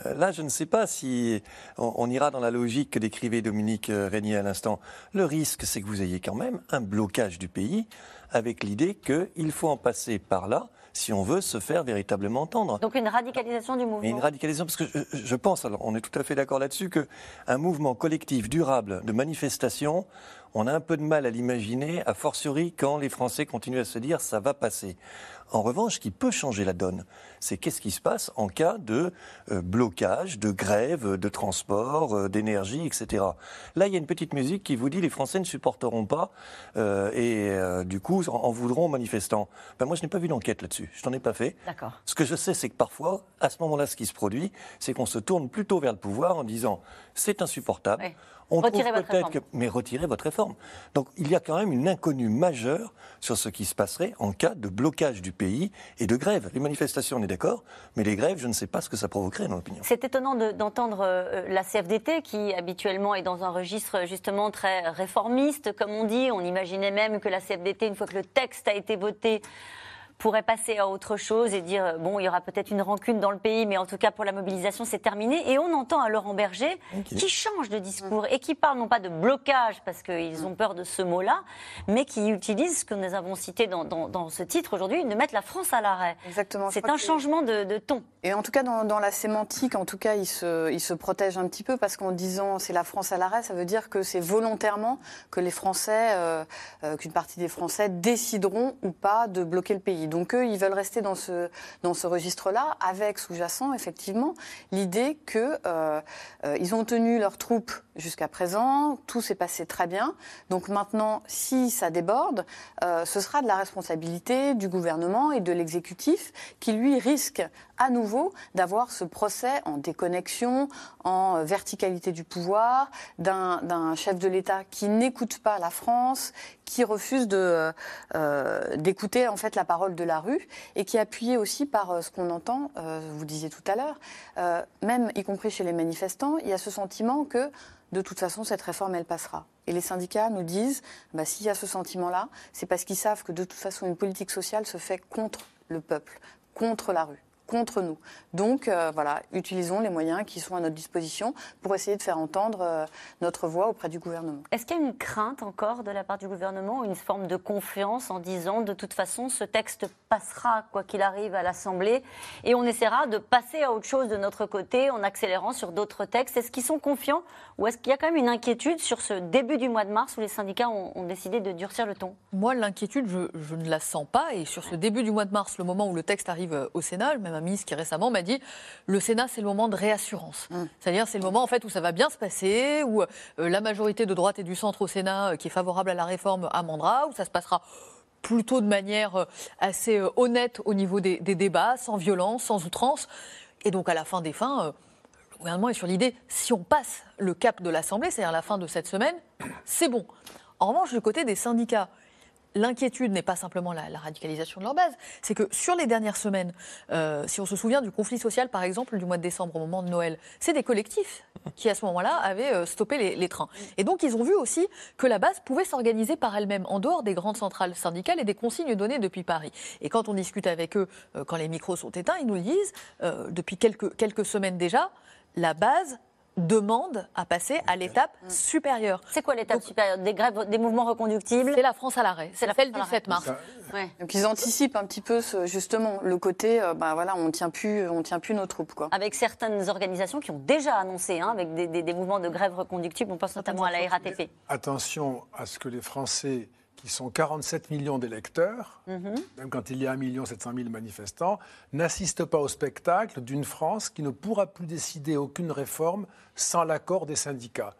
Speaker 5: euh, là je ne sais pas si on, ira dans la logique que décrivait Dominique euh, Régnier à l'instant, le risque c'est que vous ayez quand même un blocage du pays avec l'idée qu'il faut en passer par là si on veut se faire véritablement entendre.
Speaker 1: Donc une radicalisation du mouvement.
Speaker 5: Une radicalisation, parce que je, je pense, alors on est tout à fait d'accord là-dessus, qu'un mouvement collectif durable de manifestation, on a un peu de mal à l'imaginer, a fortiori quand les Français continuent à se dire ça va passer. En revanche, ce qui peut changer la donne, c'est qu'est-ce qui se passe en cas de euh, blocage, de grève, de transport, euh, d'énergie, etc. Là, il y a une petite musique qui vous dit les Français ne supporteront pas euh, et euh, du coup en, en voudront aux manifestants. Ben, moi, je n'ai pas vu d'enquête là-dessus. Je n'en ai pas fait.
Speaker 1: D'accord.
Speaker 5: Ce que je sais, c'est que parfois, à ce moment-là, ce qui se produit, c'est qu'on se tourne plutôt vers le pouvoir en disant c'est insupportable. On
Speaker 1: Retirez
Speaker 5: trouve
Speaker 1: votre
Speaker 5: peut-être que, mais retirez votre réforme. Donc il y a quand même une inconnue majeure sur ce qui se passerait en cas de blocage du pays et de grève. Les manifestations, on est d'accord, mais les grèves, je ne sais pas ce que ça provoquerait, dans l'opinion.
Speaker 1: C'est étonnant de- d'entendre euh, la CFDT qui habituellement est dans un registre justement très réformiste, comme on dit. On imaginait même que la CFDT, une fois que le texte a été voté, pourrait passer à autre chose et dire euh, bon, il y aura peut-être une rancune dans le pays, mais en tout cas pour la mobilisation, c'est terminé. Et on entend à Laurent Berger qui change de discours et qui parle non pas de blocage parce qu'ils ont peur de ce mot-là, mais qui utilise ce que nous avons cité dans, dans- dans ce titre aujourd'hui, de mettre la France à l'arrêt.
Speaker 2: Exactement.
Speaker 1: C'est un changement de, de ton.
Speaker 2: Et en tout cas, dans, dans la sémantique, en tout cas, il se, il se protège un petit peu parce qu'en disant c'est la France à l'arrêt, ça veut dire que c'est volontairement que les Français, euh, euh, qu'une partie des Français décideront ou pas de bloquer le pays. Donc eux, ils veulent rester dans ce, registre-là, avec sous-jacent effectivement l'idée que euh, euh, ont tenu leurs troupes jusqu'à présent, tout s'est passé très bien. Donc maintenant, si ça déborde, euh, ce sera de la responsabilité du gouvernement et de l'exécutif qui lui risque à nouveau d'avoir ce procès en déconnexion, en verticalité du pouvoir, d'un chef de l'État qui n'écoute pas la France, qui refuse euh, d'écouter en fait la parole de la rue et qui est appuyé aussi par euh, ce qu'on entend, vous disiez tout à l'heure, même y compris chez les manifestants, il y a ce sentiment que de toute façon cette réforme elle passera. Et les syndicats nous disent, bah, s'il y a ce sentiment-là, c'est parce qu'ils savent que de toute façon une politique sociale se fait contre le peuple, contre la rue contre nous. Donc euh, voilà, utilisons les moyens qui sont à notre disposition pour essayer de faire entendre euh, notre voix auprès du gouvernement.
Speaker 1: Est-ce qu'il y a une crainte encore de la part du gouvernement, une forme de confiance en disant de toute façon ce texte passera quoi qu'il arrive à l'Assemblée et on essaiera de passer à autre chose de notre côté en accélérant sur d'autres textes? Est-ce qu'ils sont confiants ou est-ce qu'il y a quand même une inquiétude sur ce début du mois de mars où les syndicats ont, ont décidé de durcir le ton?
Speaker 3: Moi, l'inquiétude, je, je ne la sens pas. Et sur ce début du mois de mars, le moment où le texte arrive euh, au Sénat, même qui récemment m'a dit le Sénat, c'est le moment de réassurance. C'est-à-dire, c'est le moment en fait où ça va bien se passer, où euh, la majorité de droite et du centre au Sénat, euh, qui est favorable à la réforme, amendera, où ça se passera plutôt de manière euh, assez honnête au niveau des, des débats, sans violence, sans outrance. Et donc, à la fin des fins, le gouvernement est sur l'idée, si on passe le cap de l'Assemblée, c'est-à-dire la fin de cette semaine, c'est bon. En revanche, du côté des syndicats, l'inquiétude n'est pas simplement la, radicalisation de leur base, c'est que sur les dernières semaines, euh, si on se souvient du conflit social, par exemple, du mois de décembre, au moment de Noël, c'est des collectifs qui, à ce moment-là, avaient euh, stoppé les, trains. Et donc, ils ont vu aussi que la base pouvait s'organiser par elle-même, en dehors des grandes centrales syndicales et des consignes données depuis Paris. Et quand on discute avec eux, euh, quand les micros sont éteints, ils nous le disent, depuis quelques semaines déjà, la base demande à passer à l'étape supérieure.
Speaker 1: C'est quoi l'étape supérieure Des grèves, des mouvements reconductibles
Speaker 3: C'est la France à l'arrêt. C'est
Speaker 1: la
Speaker 3: celle
Speaker 1: France à
Speaker 3: du 7 mars.
Speaker 1: Ouais.
Speaker 2: Donc ils anticipent un petit peu ce- justement le côté, euh, bah voilà, on tient plus, on tient plus nos troupes quoi.
Speaker 1: Avec certaines organisations qui ont déjà annoncé, hein, avec des, des- des mouvements de grève reconductibles, on pense notamment à la RATP.
Speaker 4: Attention à ce que les Français, qui sont 47 millions d'électeurs,
Speaker 1: Mhm.
Speaker 4: même quand il y a 1 700 000 manifestants, n'assistent pas au spectacle d'une France qui ne pourra plus décider aucune réforme sans l'accord des syndicats.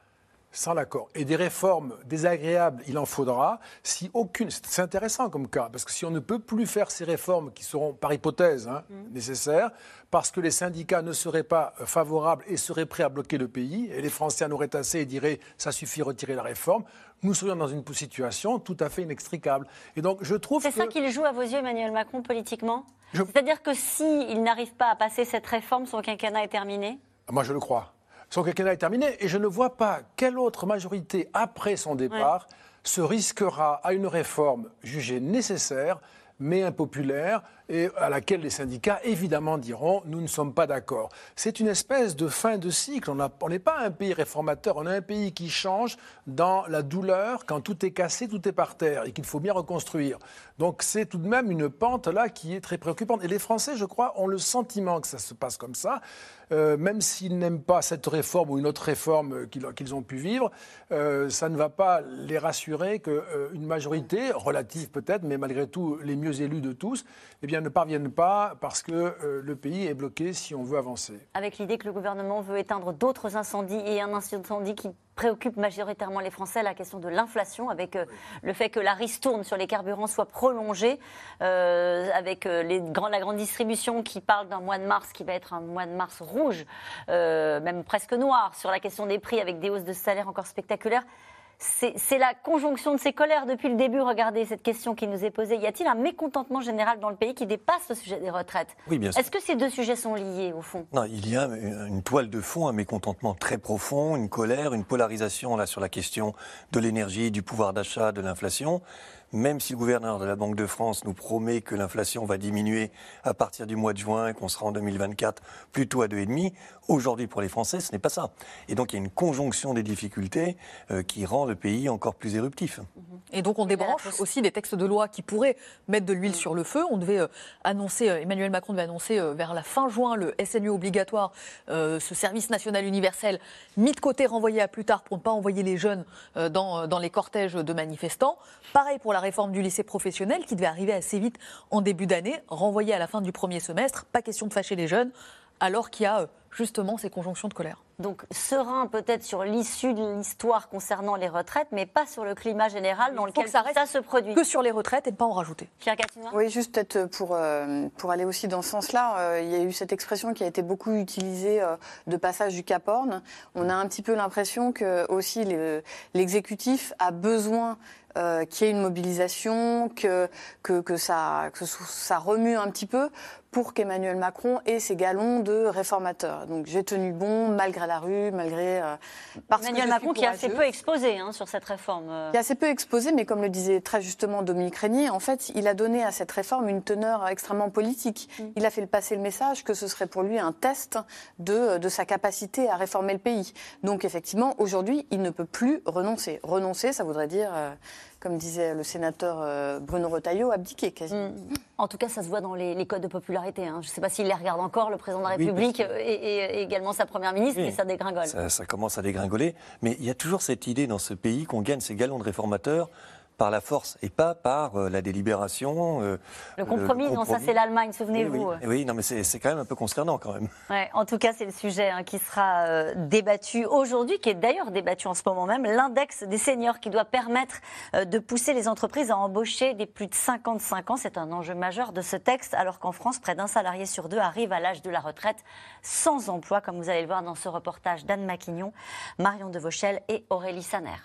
Speaker 4: Sans l'accord. Et des réformes désagréables, il en faudra. Si aucune, c'est intéressant comme cas, parce que si on ne peut plus faire ces réformes qui seront, par hypothèse, hein, nécessaires, parce que les syndicats ne seraient pas euh, favorables et seraient prêts à bloquer le pays, et les Français en auraient assez et diraient ça suffit, retirer la réforme, nous serions dans une situation tout à fait inextricable. Et donc je trouve
Speaker 1: C'est
Speaker 4: que...
Speaker 1: ça qu'il joue à vos yeux, Emmanuel Macron, politiquement C'est-à-dire que s'il n'arrive pas à passer cette réforme, son quinquennat est terminé?
Speaker 4: Moi, je le crois. Son quinquennat est terminé et je ne vois pas quelle autre majorité, après son départ, se risquera à une réforme jugée nécessaire, mais impopulaire, et à laquelle les syndicats, évidemment, diront nous ne sommes pas d'accord. C'est une espèce de fin de cycle. On n'est pas un pays réformateur, on est un pays qui change dans la douleur, quand tout est cassé, tout est par terre, et qu'il faut bien reconstruire. Donc c'est tout de même une pente là qui est très préoccupante. Et les Français, je crois, ont le sentiment que ça se passe comme ça, Euh, même s'ils n'aiment pas cette réforme ou une autre réforme euh, qu'ils ont pu vivre, euh, ça ne va pas les rassurer qu'une majorité, relative peut-être, mais malgré tout les mieux élus de tous, eh bien, ne parviennent pas parce que euh, le pays est bloqué si on veut avancer.
Speaker 1: Avec l'idée que le gouvernement veut éteindre d'autres incendies et un incendie qui préoccupe majoritairement les Français, la question de l'inflation, avec euh, le fait que la ristourne sur les carburants soit prolongée, euh, avec la grande distribution qui parle d'un mois de mars qui va être un mois de mars rouge, même presque noir, sur la question des prix, avec des hausses de salaire encore spectaculaires. C'est la conjonction de ces colères depuis le début. Regardez cette question qui nous est posée. Y a-t-il un mécontentement général dans le pays qui dépasse le sujet des retraites
Speaker 5: Oui, bien sûr.
Speaker 1: Est-ce que ces deux sujets sont liés, au fond?
Speaker 5: Non, il y a une toile de fond, un mécontentement très profond, une colère, une polarisation là sur la question de l'énergie, du pouvoir d'achat, de l'inflation. Même si le gouverneur de la Banque de France nous promet que l'inflation va diminuer à partir du mois de juin et qu'on sera en 2024 plutôt à 2,5, aujourd'hui pour les Français, ce n'est pas ça. Et donc il y a une conjonction des difficultés euh, qui rend le pays encore plus éruptif.
Speaker 3: Et donc on débranche aussi des textes de loi qui pourraient mettre de l'huile sur le feu. On devait euh, annoncer, euh, Emmanuel Macron devait annoncer vers la fin juin le SNU obligatoire, ce service national universel, mis de côté, renvoyé à plus tard pour ne pas envoyer les jeunes dans, dans les cortèges de manifestants. Pareil pour la réforme du lycée professionnel qui devait arriver assez vite en début d'année, renvoyée à la fin du premier semestre. Pas question de fâcher les jeunes, alors qu'il y a euh, justement ces conjonctions de colère.
Speaker 1: Donc serein peut-être sur l'issue de l'histoire concernant les retraites, mais pas sur le climat général dans lequel ça, se produit.
Speaker 3: Que sur les retraites et ne pas en rajouter.
Speaker 1: Pierre
Speaker 2: Oui, juste peut-être pour, euh, pour aller aussi dans ce sens-là, euh, il y a eu cette expression qui a été beaucoup utilisée de passage du Cap Horn. On a un petit peu l'impression que aussi l'exécutif a besoin euh, qu'il y ait une mobilisation, que, que, que, ça, que ça remue un petit peu pour qu'Emmanuel Macron ait ses galons de réformateur. Donc j'ai tenu bon malgré la rue, malgré...
Speaker 1: Euh, Emmanuel Macron qui est assez peu exposé hein, sur cette réforme. Euh.
Speaker 2: Qui est assez peu exposé, mais comme le disait très justement Dominique Régnier, en fait, il a donné à cette réforme une teneur extrêmement politique. Mm. Il a fait passer le message que ce serait pour lui un test de, de sa capacité à réformer le pays. Donc effectivement, aujourd'hui, il ne peut plus renoncer. Renoncer, ça voudrait dire comme disait le sénateur euh, Bruno Retailleau, abdiquer quasiment. Mm.
Speaker 1: En tout cas, ça se voit dans les, codes de popularité. Hein. Je ne sais pas s'il les regarde encore, le président de la République et, également sa première ministre, mais ça dégringole.
Speaker 5: Ça, ça, commence à dégringoler. Mais il y a toujours cette idée dans ce pays qu'on gagne ses galons de réformateurs par la force et pas par euh, la délibération.
Speaker 1: Euh, le, compromis, non, ça c'est l'Allemagne, souvenez-vous.
Speaker 5: Oui, non, mais c'est quand même un peu consternant quand même.
Speaker 1: Ouais, en tout cas, c'est le sujet hein, qui sera euh, débattu aujourd'hui, qui est d'ailleurs débattu en ce moment même, l'index des seniors qui doit permettre de pousser les entreprises à embaucher des plus de 55 ans. C'est un enjeu majeur de ce texte, alors qu'en France, près d'un salarié sur deux arrive à l'âge de la retraite sans emploi, comme vous allez le voir dans ce reportage d'Anne Maquignon, Marion Devauchel et Aurélie Saner.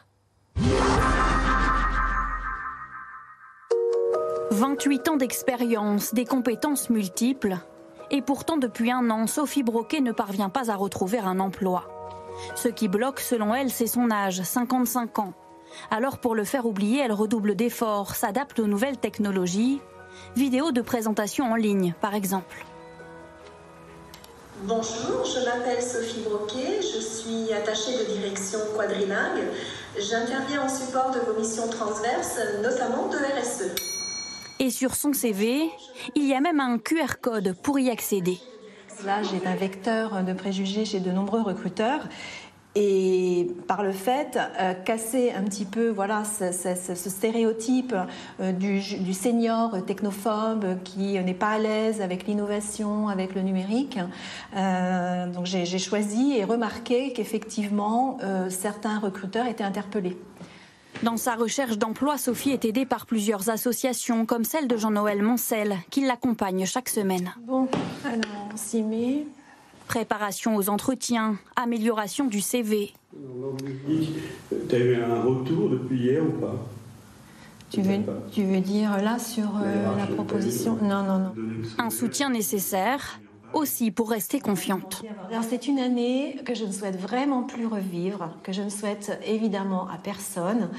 Speaker 27: 28 ans d'expérience, des compétences multiples. Et pourtant, depuis un an, Sophie Broquet ne parvient pas à retrouver un emploi. Ce qui bloque, selon elle, c'est son âge, 55 ans. Alors, pour le faire oublier, elle redouble d'efforts, s'adapte aux nouvelles technologies. Vidéo de présentation en ligne, par exemple.
Speaker 28: Bonjour, je m'appelle Sophie Broquet, je suis attachée de direction quadrilingue. J'interviens en support de vos missions transverses, notamment de RSE.
Speaker 27: Et sur son CV, il y a même un QR code pour y accéder.
Speaker 29: L'âge est un vecteur de préjugés chez de nombreux recruteurs. Et par le fait, euh, casser un petit peu voilà, ce, stéréotype euh, du, du, senior technophobe qui n'est pas à l'aise avec l'innovation, avec le numérique. Euh, donc j'ai choisi et remarqué qu'effectivement, certains recruteurs étaient interpellés.
Speaker 27: Dans sa recherche d'emploi, Sophie est aidée par plusieurs associations, comme celle de Jean-Noël Moncel, qui l'accompagne chaque semaine.
Speaker 29: Bon, alors, on s'y met.
Speaker 27: Préparation aux entretiens, amélioration du CV.
Speaker 30: Tu as eu un retour depuis hier ou pas?
Speaker 29: Tu veux, tu veux dire là sur euh, la proposition? Non, non, non.
Speaker 27: Un soutien nécessaire aussi pour rester confiante.
Speaker 29: C'est une année que je ne souhaite vraiment plus revivre, que je ne souhaite évidemment à personne.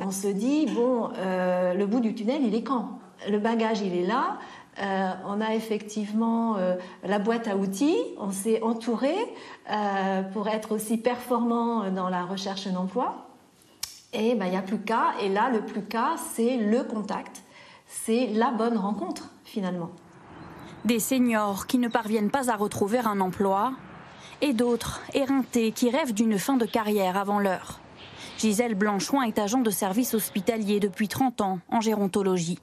Speaker 29: On se dit, bon, euh, le bout du tunnel, il est quand? Le bagage, il est là. Euh, on a effectivement euh, la boîte à outils, on s'est entouré pour être aussi performant dans la recherche d'emploi. Et ben, il n'y a plus qu'à, et là, le plus qu'à, c'est le contact, c'est la bonne rencontre finalement.
Speaker 27: Des seniors qui ne parviennent pas à retrouver un emploi et d'autres éreintés qui rêvent d'une fin de carrière avant l'heure. Gisèle Blanchouin est agent de service hospitalier depuis 30 ans en gérontologie.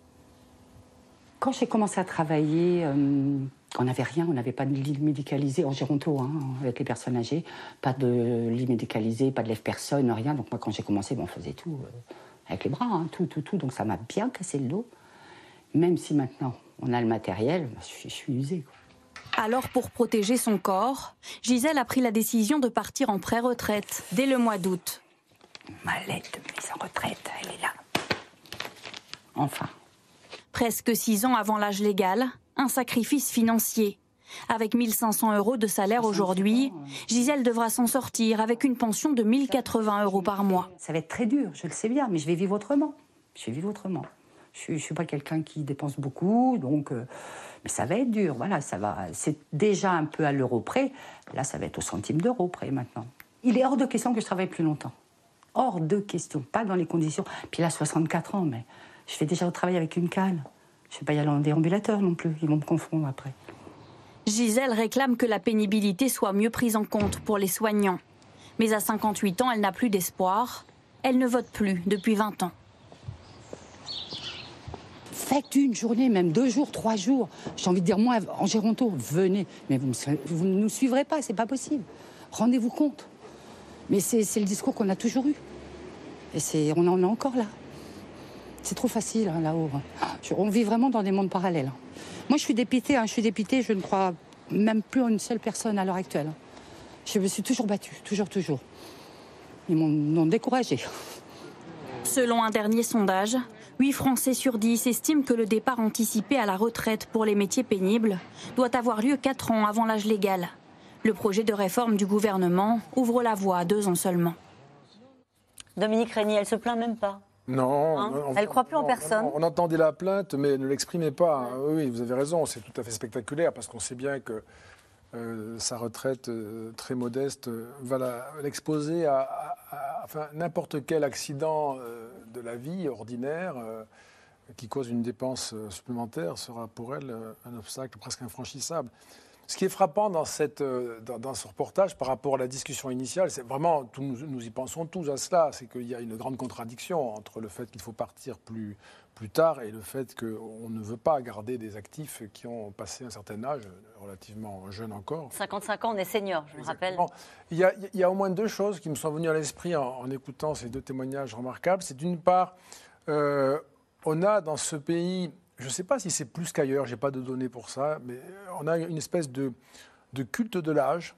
Speaker 31: Quand j'ai commencé à travailler, euh, on n'avait rien, on n'avait pas de lit médicalisé en géronto hein, avec les personnes âgées, pas de lit médicalisé, pas de lève-personne, rien. Donc moi, quand j'ai commencé, on faisait tout euh, avec les bras, hein, tout, tout, tout. Donc ça m'a bien cassé le dos. Même si maintenant on a le matériel, je suis, usée.
Speaker 27: Alors, pour protéger son corps, Gisèle a pris la décision de partir en pré-retraite dès le mois d'août.
Speaker 31: Ma lettre de mise en retraite, elle est là. Enfin.
Speaker 27: Presque six ans avant l'âge légal, un sacrifice financier. Avec 1500 euros de salaire aujourd'hui, Gisèle devra s'en sortir avec une pension de 1080 euros par mois.
Speaker 31: Ça va être très dur, je le sais bien, mais je vais vivre autrement. Je vais vivre autrement. Je ne suis pas quelqu'un qui dépense beaucoup, donc euh, mais ça va être dur. Voilà, ça va. C'est déjà un peu à l'euro près. Là, ça va être au centime d'euro près maintenant. Il est hors de question que je travaille plus longtemps. Hors de question, pas dans les conditions. Puis là, 64 ans, mais je fais déjà au travail avec une canne. Je ne vais pas y aller en déambulateur non plus. Ils vont me confondre après.
Speaker 27: Gisèle réclame que la pénibilité soit mieux prise en compte pour les soignants. Mais à 58 ans, elle n'a plus d'espoir. Elle ne vote plus depuis 20 ans.
Speaker 31: Faites une journée, même deux jours, trois jours. J'ai envie de dire, moi, en Géronto, venez. Mais vous, ne nous suivrez pas, c'est pas possible. Rendez-vous compte. Mais c'est le discours qu'on a toujours eu. Et on en est encore là. C'est trop facile hein, là-haut. On vit vraiment dans des mondes parallèles. Moi, je suis dépitée. Hein, je suis dépitée. Je ne crois même plus en une seule personne à l'heure actuelle. Je me suis toujours battue, toujours, toujours. Ils m'ont découragée.
Speaker 27: Selon un dernier sondage, 8 Français sur 10 estiment que le départ anticipé à la retraite pour les métiers pénibles doit avoir lieu 4 ans avant l'âge légal. Le projet de réforme du gouvernement ouvre la voie à deux ans seulement.
Speaker 1: Dominique Régnier, elle se plaint même pas.
Speaker 4: Non,
Speaker 1: hein elle ne croit plus en personne.
Speaker 4: On, entendait la plainte, mais ne l'exprimait pas. Oui, vous avez raison, c'est tout à fait spectaculaire parce qu'on sait bien que euh, sa retraite euh, très modeste euh, va l'exposer à, n'importe quel accident de la vie ordinaire qui cause une dépense supplémentaire sera pour elle un obstacle presque infranchissable. Ce qui est frappant dans, cette, dans, ce reportage par rapport à la discussion initiale, c'est vraiment, nous, nous, y pensons tous à cela, c'est qu'il y a une grande contradiction entre le fait qu'il faut partir plus, plus tard et le fait qu'on ne veut pas garder des actifs qui ont passé un certain âge, relativement jeune encore.
Speaker 1: 55 ans, on est senior, je me rappelle.
Speaker 4: Il y, a, il y, a, au moins deux choses qui me sont venues à l'esprit en, écoutant ces deux témoignages remarquables. C'est d'une part, euh, on a dans ce pays, je ne sais pas si c'est plus qu'ailleurs, je n'ai pas de données pour ça, mais on a une espèce de, de culte de l'âge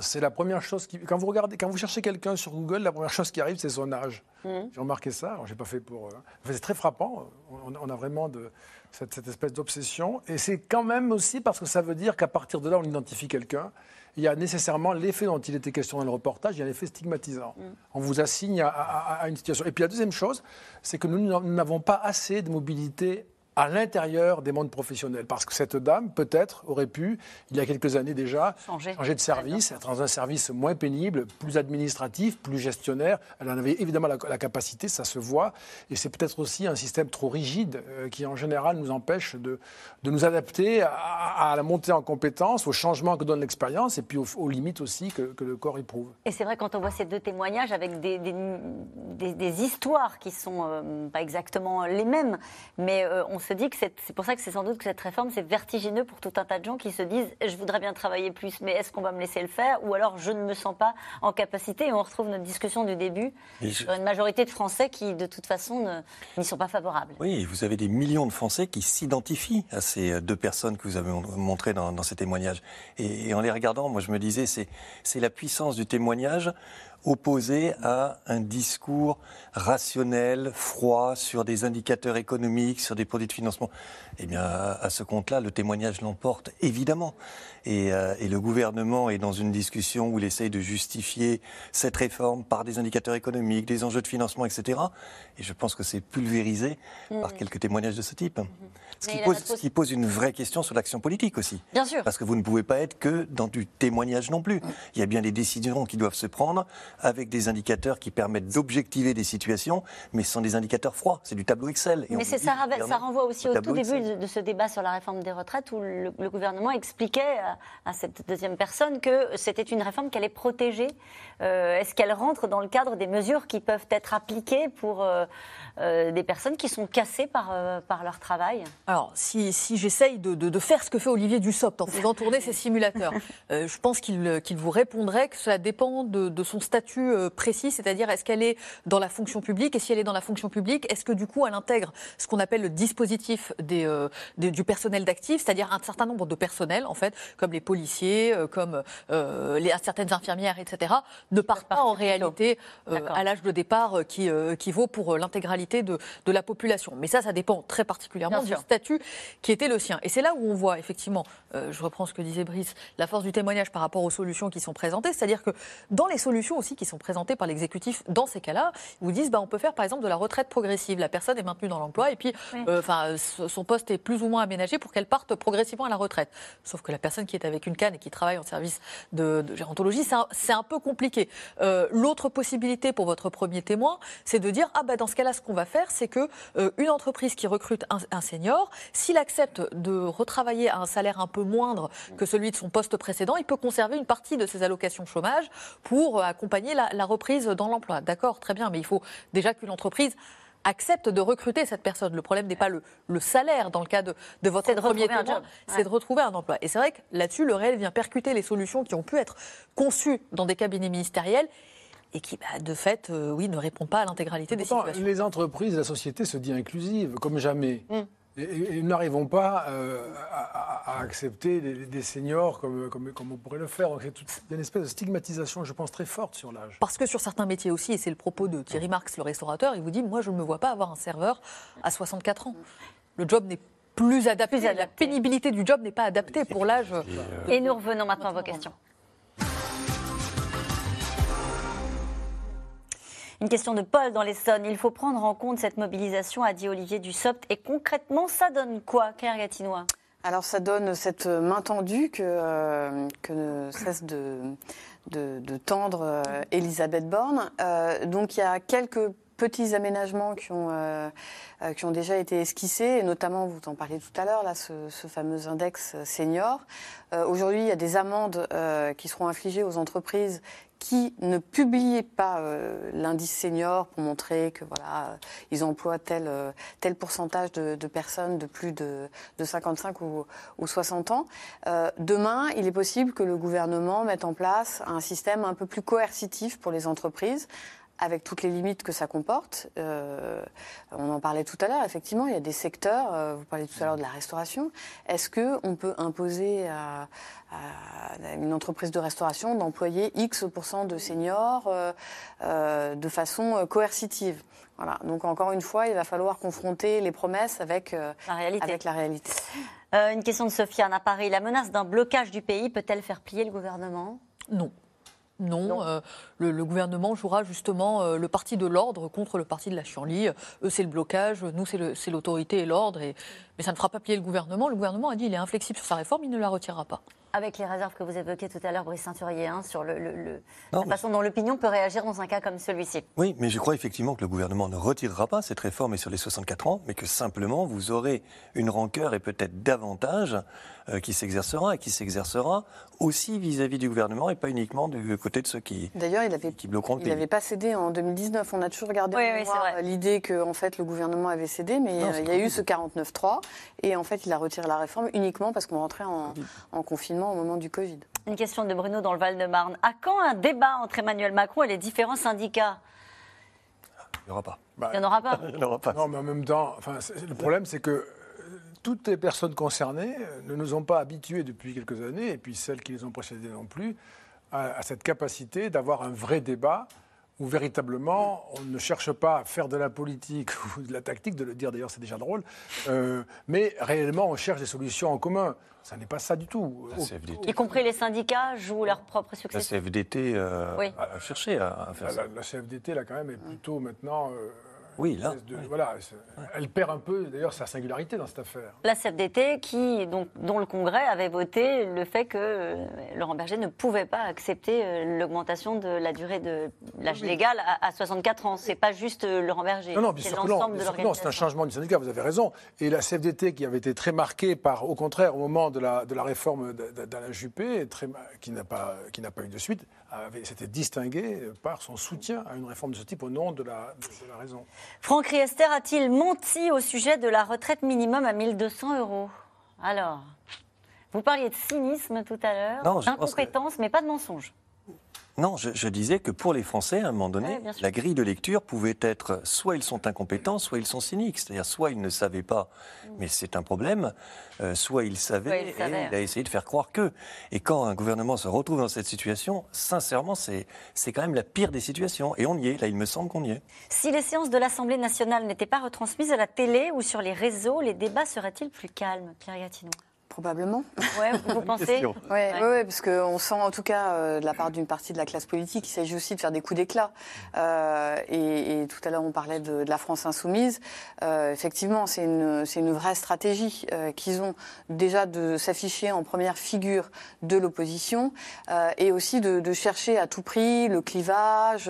Speaker 4: c'est la première chose qui. Quand vous regardez, quand vous cherchez quelqu'un sur Google, la première chose qui arrive, c'est son âge. Mmh. J'ai remarqué ça. J'ai pas fait pour. Euh, c'est très frappant. On, a vraiment de, cette, espèce d'obsession. Et c'est quand même aussi parce que ça veut dire qu'à partir de là, on identifie quelqu'un. Il y a nécessairement l'effet dont il était question dans le reportage, il y a l'effet stigmatisant. Mmh. On vous assigne à, à, une situation. Et puis la deuxième chose, c'est que nous n'avons pas assez de mobilité à l'intérieur des mondes professionnels. Parce que cette dame, peut-être, aurait pu, il y a quelques années déjà, changer, de service, être dans un service moins pénible, plus administratif, plus gestionnaire. Elle en avait évidemment la, capacité, ça se voit. Et c'est peut-être aussi un système trop rigide euh, qui, en général, nous empêche de, de nous adapter à, la montée en compétences, aux changements que donne l'expérience et puis aux, limites aussi que, le corps éprouve.
Speaker 1: Et c'est vrai, quand on voit ces deux témoignages avec des, des, histoires qui sont euh, pas exactement les mêmes, mais euh, on se dit que c'est pour ça que c'est sans doute que cette réforme, c'est vertigineux pour tout un tas de gens qui se disent je voudrais bien travailler plus, mais est-ce qu'on va me laisser le faire? Ou alors je ne me sens pas en capacité. Et on retrouve notre discussion du début sur une majorité de Français qui, de toute façon, n'y sont pas favorables.
Speaker 5: Oui, vous avez des millions de Français qui s'identifient à ces deux personnes que vous avez montrées dans, ces témoignages. et en les regardant, moi je me disais, c'est la puissance du témoignage opposé à un discours rationnel, froid, sur des indicateurs économiques, sur des produits de financement. Eh bien, à ce compte-là, le témoignage l'emporte, évidemment. Et, euh, et, le gouvernement est dans une discussion où il essaye de justifier cette réforme par des indicateurs économiques, des enjeux de financement, etc. Et je pense que c'est pulvérisé par mmh. quelques témoignages de ce type. Mmh. Ce, qui pose, ce qui pose, une vraie question sur l'action politique aussi.
Speaker 1: Bien sûr.
Speaker 5: Parce que vous ne pouvez pas être que dans du témoignage non plus. Il y a bien des décisions qui doivent se prendre avec des indicateurs qui permettent d'objectiver des situations, mais ce sont des indicateurs froids. C'est du tableau Excel.
Speaker 1: mais ça, ça, renvoie aussi au, tout début de, ce débat sur la réforme des retraites où le, le gouvernement expliquait à, cette deuxième personne que c'était une réforme qui allait protéger. Euh, est-ce qu'elle rentre dans le cadre des mesures qui peuvent être appliquées pour euh, euh, des personnes qui sont cassées par, par leur travail?
Speaker 3: Alors, si, si j'essaye de, de, faire ce que fait Olivier Dussopt en faisant tourner ses simulateurs, [LAUGHS] je pense qu'il vous répondrait que cela dépend de, de son statut précis, c'est-à-dire est-ce qu'elle est dans la fonction publique et si elle est dans la fonction publique, est-ce que du coup elle intègre ce qu'on appelle le dispositif des, du personnel d'actif, c'est-à-dire un certain nombre de personnels, en fait, comme les policiers, comme les, certaines infirmières, etc., ne partent pas en réalité à l'âge de départ qui, qui vaut pour l'intégralité de, la population. Mais ça, ça dépend très particulièrement du statut qui était le sien. Et c'est là où on voit effectivement, euh, je reprends ce que disait Brice, la force du témoignage par rapport aux solutions qui sont présentées. C'est-à-dire que dans les solutions aussi, qui sont présentées par l'exécutif dans ces cas-là. Ils vous disent, bah, on peut faire par exemple de la retraite progressive. La personne est maintenue dans l'emploi et puis euh, enfin, son poste est plus ou moins aménagé pour qu'elle parte progressivement à la retraite. Sauf que la personne qui est avec une canne et qui travaille en service de, gérontologie, c'est un, peu compliqué. Euh, l'autre possibilité pour votre premier témoin, c'est de dire, ah bah, dans ce cas-là, ce qu'on va faire, c'est que une entreprise qui recrute un, senior, s'il accepte de retravailler à un salaire un peu moindre que celui de son poste précédent, il peut conserver une partie de ses allocations chômage pour euh, accompagner la, reprise dans l'emploi. D'accord, très bien, mais il faut déjà qu'une entreprise accepte de recruter cette personne. Le problème n'est pas le, salaire dans le cas de, votre premier témoin, c'est de retrouver un emploi. Et c'est vrai que là-dessus, le réel vient percuter les solutions qui ont pu être conçues dans des cabinets ministériels et qui, bah, de fait, euh, oui, ne répondent pas à l'intégralité des situations.
Speaker 4: Les entreprises, la société se dit inclusive, comme jamais. Mm. Et, nous n'arrivons pas euh, à, accepter des, seniors comme, comme, comme, on pourrait le faire. il y a une espèce de stigmatisation, je pense, très forte sur l'âge.
Speaker 3: Parce que sur certains métiers aussi, et c'est le propos de Thierry Marx, le restaurateur, il vous dit Moi, je ne me vois pas avoir un serveur à 64 ans. Le job n'est plus adapté. plus adapté. La pénibilité du job n'est pas adaptée pour l'âge.
Speaker 1: Et nous revenons maintenant à vos questions. Une question de Paul dans l'Essonne. Il faut prendre en compte cette mobilisation, a dit Olivier Dussopt. Et concrètement, ça donne quoi, Claire Gatinois?
Speaker 2: Alors ça donne cette main tendue que, euh, que ne cesse de, de, tendre euh, Elisabeth Borne. Euh, donc il y a quelques petits aménagements qui ont, qui ont déjà été esquissés, et notamment, vous en parliez tout à l'heure, là, ce, ce, fameux index senior. Aujourd'hui, il y a des amendes qui seront infligées aux entreprises qui ne publiaient pas euh, l'indice senior pour montrer que voilà ils emploient tel euh, tel pourcentage de, personnes de plus de, de 55 ou, ou, 60 ans. Euh, demain, il est possible que le gouvernement mette en place un système un peu plus coercitif pour les entreprises avec toutes les limites que ça comporte. Euh, on en parlait tout à l'heure, effectivement, il y a des secteurs, euh, vous parlez tout à l'heure de la restauration. Est-ce qu'on peut imposer à, une entreprise de restauration d'employer X de seniors euh, de façon coercitive? Voilà. Donc encore une fois, il va falloir confronter les promesses avec la réalité. Avec la réalité.
Speaker 1: une question de Sofiane à Paris. La menace d'un blocage du pays peut-elle faire plier le gouvernement?
Speaker 3: Non. Non, euh, le, gouvernement jouera justement euh, le parti de l'ordre contre le parti de la chienlit. Eux, c'est le blocage, nous, c'est l'autorité et l'ordre. Mais ça ne fera pas plier le gouvernement. Le gouvernement a dit qu'il est inflexible sur sa réforme, il ne la retirera pas.
Speaker 1: Avec les réserves que vous évoquiez tout à l'heure, Brice Ceinturier, hein, sur le, la façon dont l'opinion peut réagir dans un cas comme celui-ci.
Speaker 5: Oui, mais je crois effectivement que le gouvernement ne retirera pas cette réforme et sur les 64 ans, mais que simplement vous aurez une rancœur et peut-être davantage euh, qui s'exercera et qui s'exercera aussi vis-à-vis du gouvernement et pas uniquement du côté de ceux qui,
Speaker 2: D'ailleurs, il avait,
Speaker 5: qui bloqueront
Speaker 2: Il n'avait pas cédé en 2019. On a toujours regardé l'idée que en fait, le gouvernement avait cédé, mais euh, il y a eu ce 49-3 et en fait, il a retiré la réforme uniquement parce qu'on rentrait en, en confinement au moment du Covid.
Speaker 1: Une question de Bruno dans le Val-de-Marne. À quand un débat entre Emmanuel Macron et les différents syndicats?
Speaker 5: Il n'y aura pas.
Speaker 1: il n'y en aura pas. [LAUGHS]
Speaker 5: il n'y aura pas.
Speaker 4: Non, mais en même temps, enfin, le problème, c'est que euh, toutes les personnes concernées euh, ne nous ont pas habitués depuis quelques années, et puis celles qui les ont précédées non plus, à cette capacité d'avoir un vrai débat où véritablement on ne cherche pas à faire de la politique [LAUGHS] ou de la tactique, de le dire d'ailleurs c'est déjà drôle, euh, mais réellement on cherche des solutions en commun. Ça n'est pas ça du tout.
Speaker 1: Y compris les syndicats jouent leur propre succès.
Speaker 5: La CFDT euh, a cherché à, faire
Speaker 4: la,
Speaker 5: ça.
Speaker 4: La, CFDT, là, quand même, est plutôt maintenant. Euh,
Speaker 5: oui, là.
Speaker 4: Voilà, elle perd un peu, d'ailleurs, sa singularité dans cette affaire.
Speaker 1: La CFDT, qui, donc, dont le Congrès avait voté le fait que euh, Laurent Berger ne pouvait pas accepter euh, l'augmentation de la durée de l'âge légal à, 64 ans. C'est pas juste euh, Laurent Berger.
Speaker 4: Non, non, bien sûr non. C'est un changement du syndicat, vous avez raison. Et la CFDT, qui avait été très marquée par, au contraire, au moment de la, de la réforme d'Alain Juppé, très, qui n'a pas, qui pas eu de suite, s'était distinguée par son soutien à une réforme de ce type au nom de la, de la raison.
Speaker 1: Franck Riester a-t-il menti au sujet de la retraite minimum à 1200 euros? Alors, vous parliez de cynisme tout à l'heure, d'incompétence, mais pas de mensonge.
Speaker 5: Non, je, disais que pour les Français, à un moment donné, la grille de lecture pouvait être soit ils sont incompétents, soit ils sont cyniques. C'est-à-dire soit ils ne savaient pas, mais c'est un problème, euh, soit ils savaient et il a essayé de faire croire que. Et quand un gouvernement se retrouve dans cette situation, sincèrement, c'est quand même la pire des situations. Et on y est, là, il me semble qu'on y est.
Speaker 1: Si les séances de l'Assemblée nationale n'étaient pas retransmises à la télé ou sur les réseaux, les débats seraient-ils plus calmes, Pierre Gatineau
Speaker 2: Probablement.
Speaker 1: Ouais, vous [LAUGHS] pensez
Speaker 2: Oui, ouais. ouais, parce qu'on sent en tout cas euh, de la part d'une partie de la classe politique qu'il s'agit aussi de faire des coups d'éclat. Euh, et, et, tout à l'heure, on parlait de, de la France insoumise. Euh, effectivement, c'est une, une vraie stratégie qu'ils ont déjà de s'afficher en première figure de l'opposition et aussi de, de, chercher à tout prix le clivage,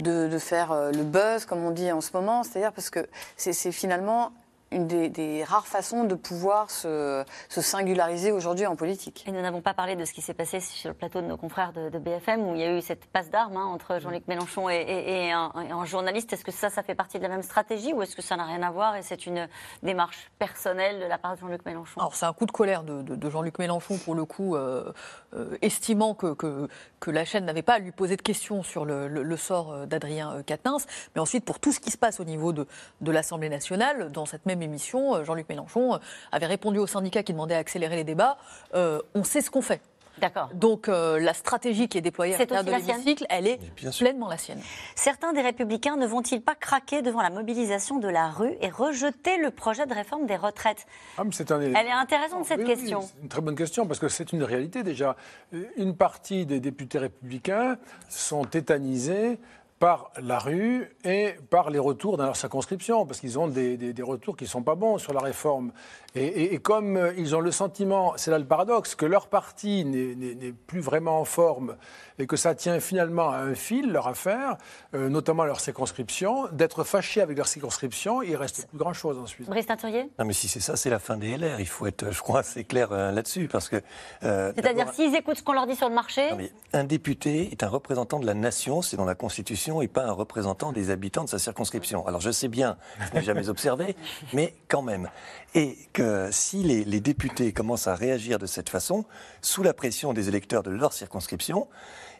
Speaker 2: de, de faire le buzz, comme on dit en ce moment. C'est-à-dire parce que c'est finalement une des, des, rares façons de pouvoir se, se singulariser aujourd'hui en politique.
Speaker 1: Et nous n'avons pas parlé de ce qui s'est passé sur le plateau de nos confrères de, de BFM, où il y a eu cette passe d'armes hein, entre Jean-Luc Mélenchon et, et, et, un, et, un, journaliste. Est-ce que ça, ça fait partie de la même stratégie ou est-ce que ça n'a rien à voir et c'est une démarche personnelle de la part de Jean-Luc Mélenchon?
Speaker 3: Alors c'est un coup de colère de, de, de Jean-Luc Mélenchon, pour le coup, euh, euh, estimant que, que, que, la chaîne n'avait pas à lui poser de questions sur le, le, le sort d'Adrien Quatennens. Mais ensuite, pour tout ce qui se passe au niveau de, de l'Assemblée nationale, dans cette même émission, Jean Jean-Luc Mélenchon avait répondu aux syndicats qui demandaient à accélérer les débats. Euh, on sait ce qu'on fait.
Speaker 1: D'accord.
Speaker 3: Donc euh, la stratégie qui est déployée à l'intérieur de l'hémicycle, elle est pleinement la sienne.
Speaker 1: Certains des républicains ne vont-ils pas craquer devant la mobilisation de la rue et rejeter le projet de réforme des retraites?
Speaker 4: Ah, un...
Speaker 1: Elle est intéressante cette
Speaker 4: oui,
Speaker 1: question.
Speaker 4: Oui, c'est une très bonne question parce que c'est une réalité déjà. Une partie des députés républicains sont tétanisés par la rue et par les retours dans leur circonscription, parce qu'ils ont des, retours qui ne sont pas bons sur la réforme. Et, et, et, comme ils ont le sentiment, c'est là le paradoxe, que leur parti n'est plus vraiment en forme et que ça tient finalement à un fil, leur affaire, euh, notamment leur circonscription, d'être fâchés avec leur circonscription, il reste plus grand-chose ensuite.
Speaker 1: Brice Teinturier
Speaker 5: Non mais si c'est ça, c'est la fin des LR. Il faut être, je crois, assez clair euh, là-dessus, parce que...
Speaker 1: Euh, C'est-à-dire s'ils écoutent ce qu'on leur dit sur le marché
Speaker 5: non, Un député est un représentant de la nation, c'est dans la Constitution, et pas un représentant des habitants de sa circonscription. Alors je sais bien, je n'ai jamais observé, [LAUGHS] mais quand même. Et que si les, députés commencent à réagir de cette façon, sous la pression des électeurs de leur circonscription,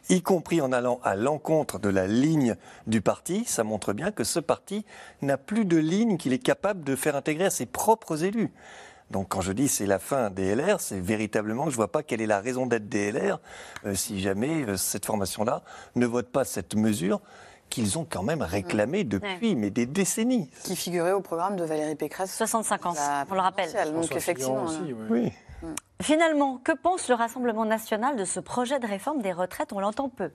Speaker 5: y compris en allant à l'encontre de la ligne du parti, ça montre bien que ce parti n'a plus de ligne qu'il est capable de faire intégrer à ses propres élus. Donc quand je dis c'est la fin des LR, c'est véritablement que je ne vois pas quelle est la raison d'être des LR euh, si jamais euh, cette formation-là ne vote pas cette mesure qu'ils ont quand même réclamé depuis ouais. mais des décennies.
Speaker 2: Qui figurait au programme de Valérie Pécresse.
Speaker 1: 65 ans, on le rappelle.
Speaker 2: Donc effectivement.
Speaker 4: Aussi,
Speaker 2: oui.
Speaker 5: oui.
Speaker 1: Finalement, que pense le Rassemblement national de ce projet de réforme des retraites? On l'entend peu.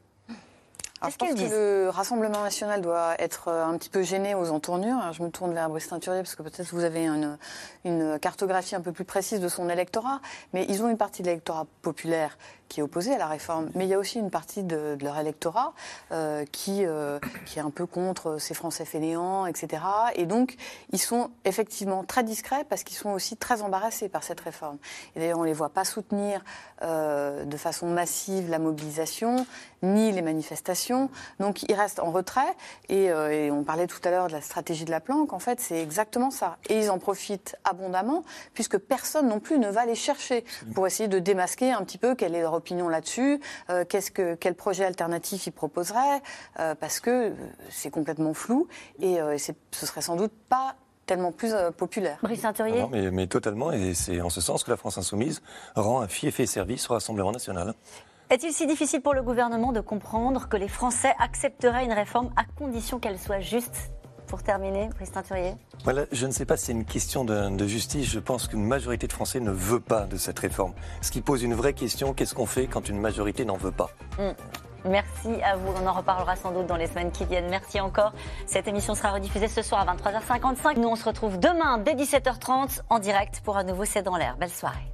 Speaker 2: Alors, je pense que le Rassemblement national doit être un petit peu gêné aux entournures. Alors, je me tourne vers Brice Teinturier parce que peut-être vous avez une, une, cartographie un peu plus précise de son électorat. Mais ils ont une partie de l'électorat populaire qui est opposée à la réforme. Mais il y a aussi une partie de, de leur électorat euh, qui, euh, qui est un peu contre ces Français fainéants, etc. Et donc, ils sont effectivement très discrets parce qu'ils sont aussi très embarrassés par cette réforme. Et d'ailleurs, on ne les voit pas soutenir euh, de façon massive la mobilisation, ni les manifestations. Donc, ils restent en retrait. Et, euh, et on parlait tout à l'heure de la stratégie de la planque. En fait, c'est exactement ça. Et ils en profitent abondamment, puisque personne non plus ne va les chercher pour essayer de démasquer un petit peu quelle est leur opinion là-dessus, euh, qu'est-ce que, quel projet alternatif ils proposeraient, euh, parce que c'est complètement flou et euh, ce serait sans doute pas tellement plus euh, populaire.
Speaker 1: Brice
Speaker 5: non, mais, mais, totalement, et c'est en ce sens que la France Insoumise rend un fief et service au Rassemblement National.
Speaker 1: Est-il si difficile pour le gouvernement de comprendre que les Français accepteraient une réforme à condition qu'elle soit juste pour terminer, Brice Teinturier
Speaker 5: voilà, Je ne sais pas si c'est une question de, de, justice. Je pense qu'une majorité de Français ne veut pas de cette réforme. Ce qui pose une vraie question, qu'est-ce qu'on fait quand une majorité n'en veut pas?
Speaker 1: Mmh. Merci à vous. On en reparlera sans doute dans les semaines qui viennent. Merci encore. Cette émission sera rediffusée ce soir à 23h55. Nous, on se retrouve demain dès 17h30 en direct pour un nouveau C'est dans l'air. Belle soirée.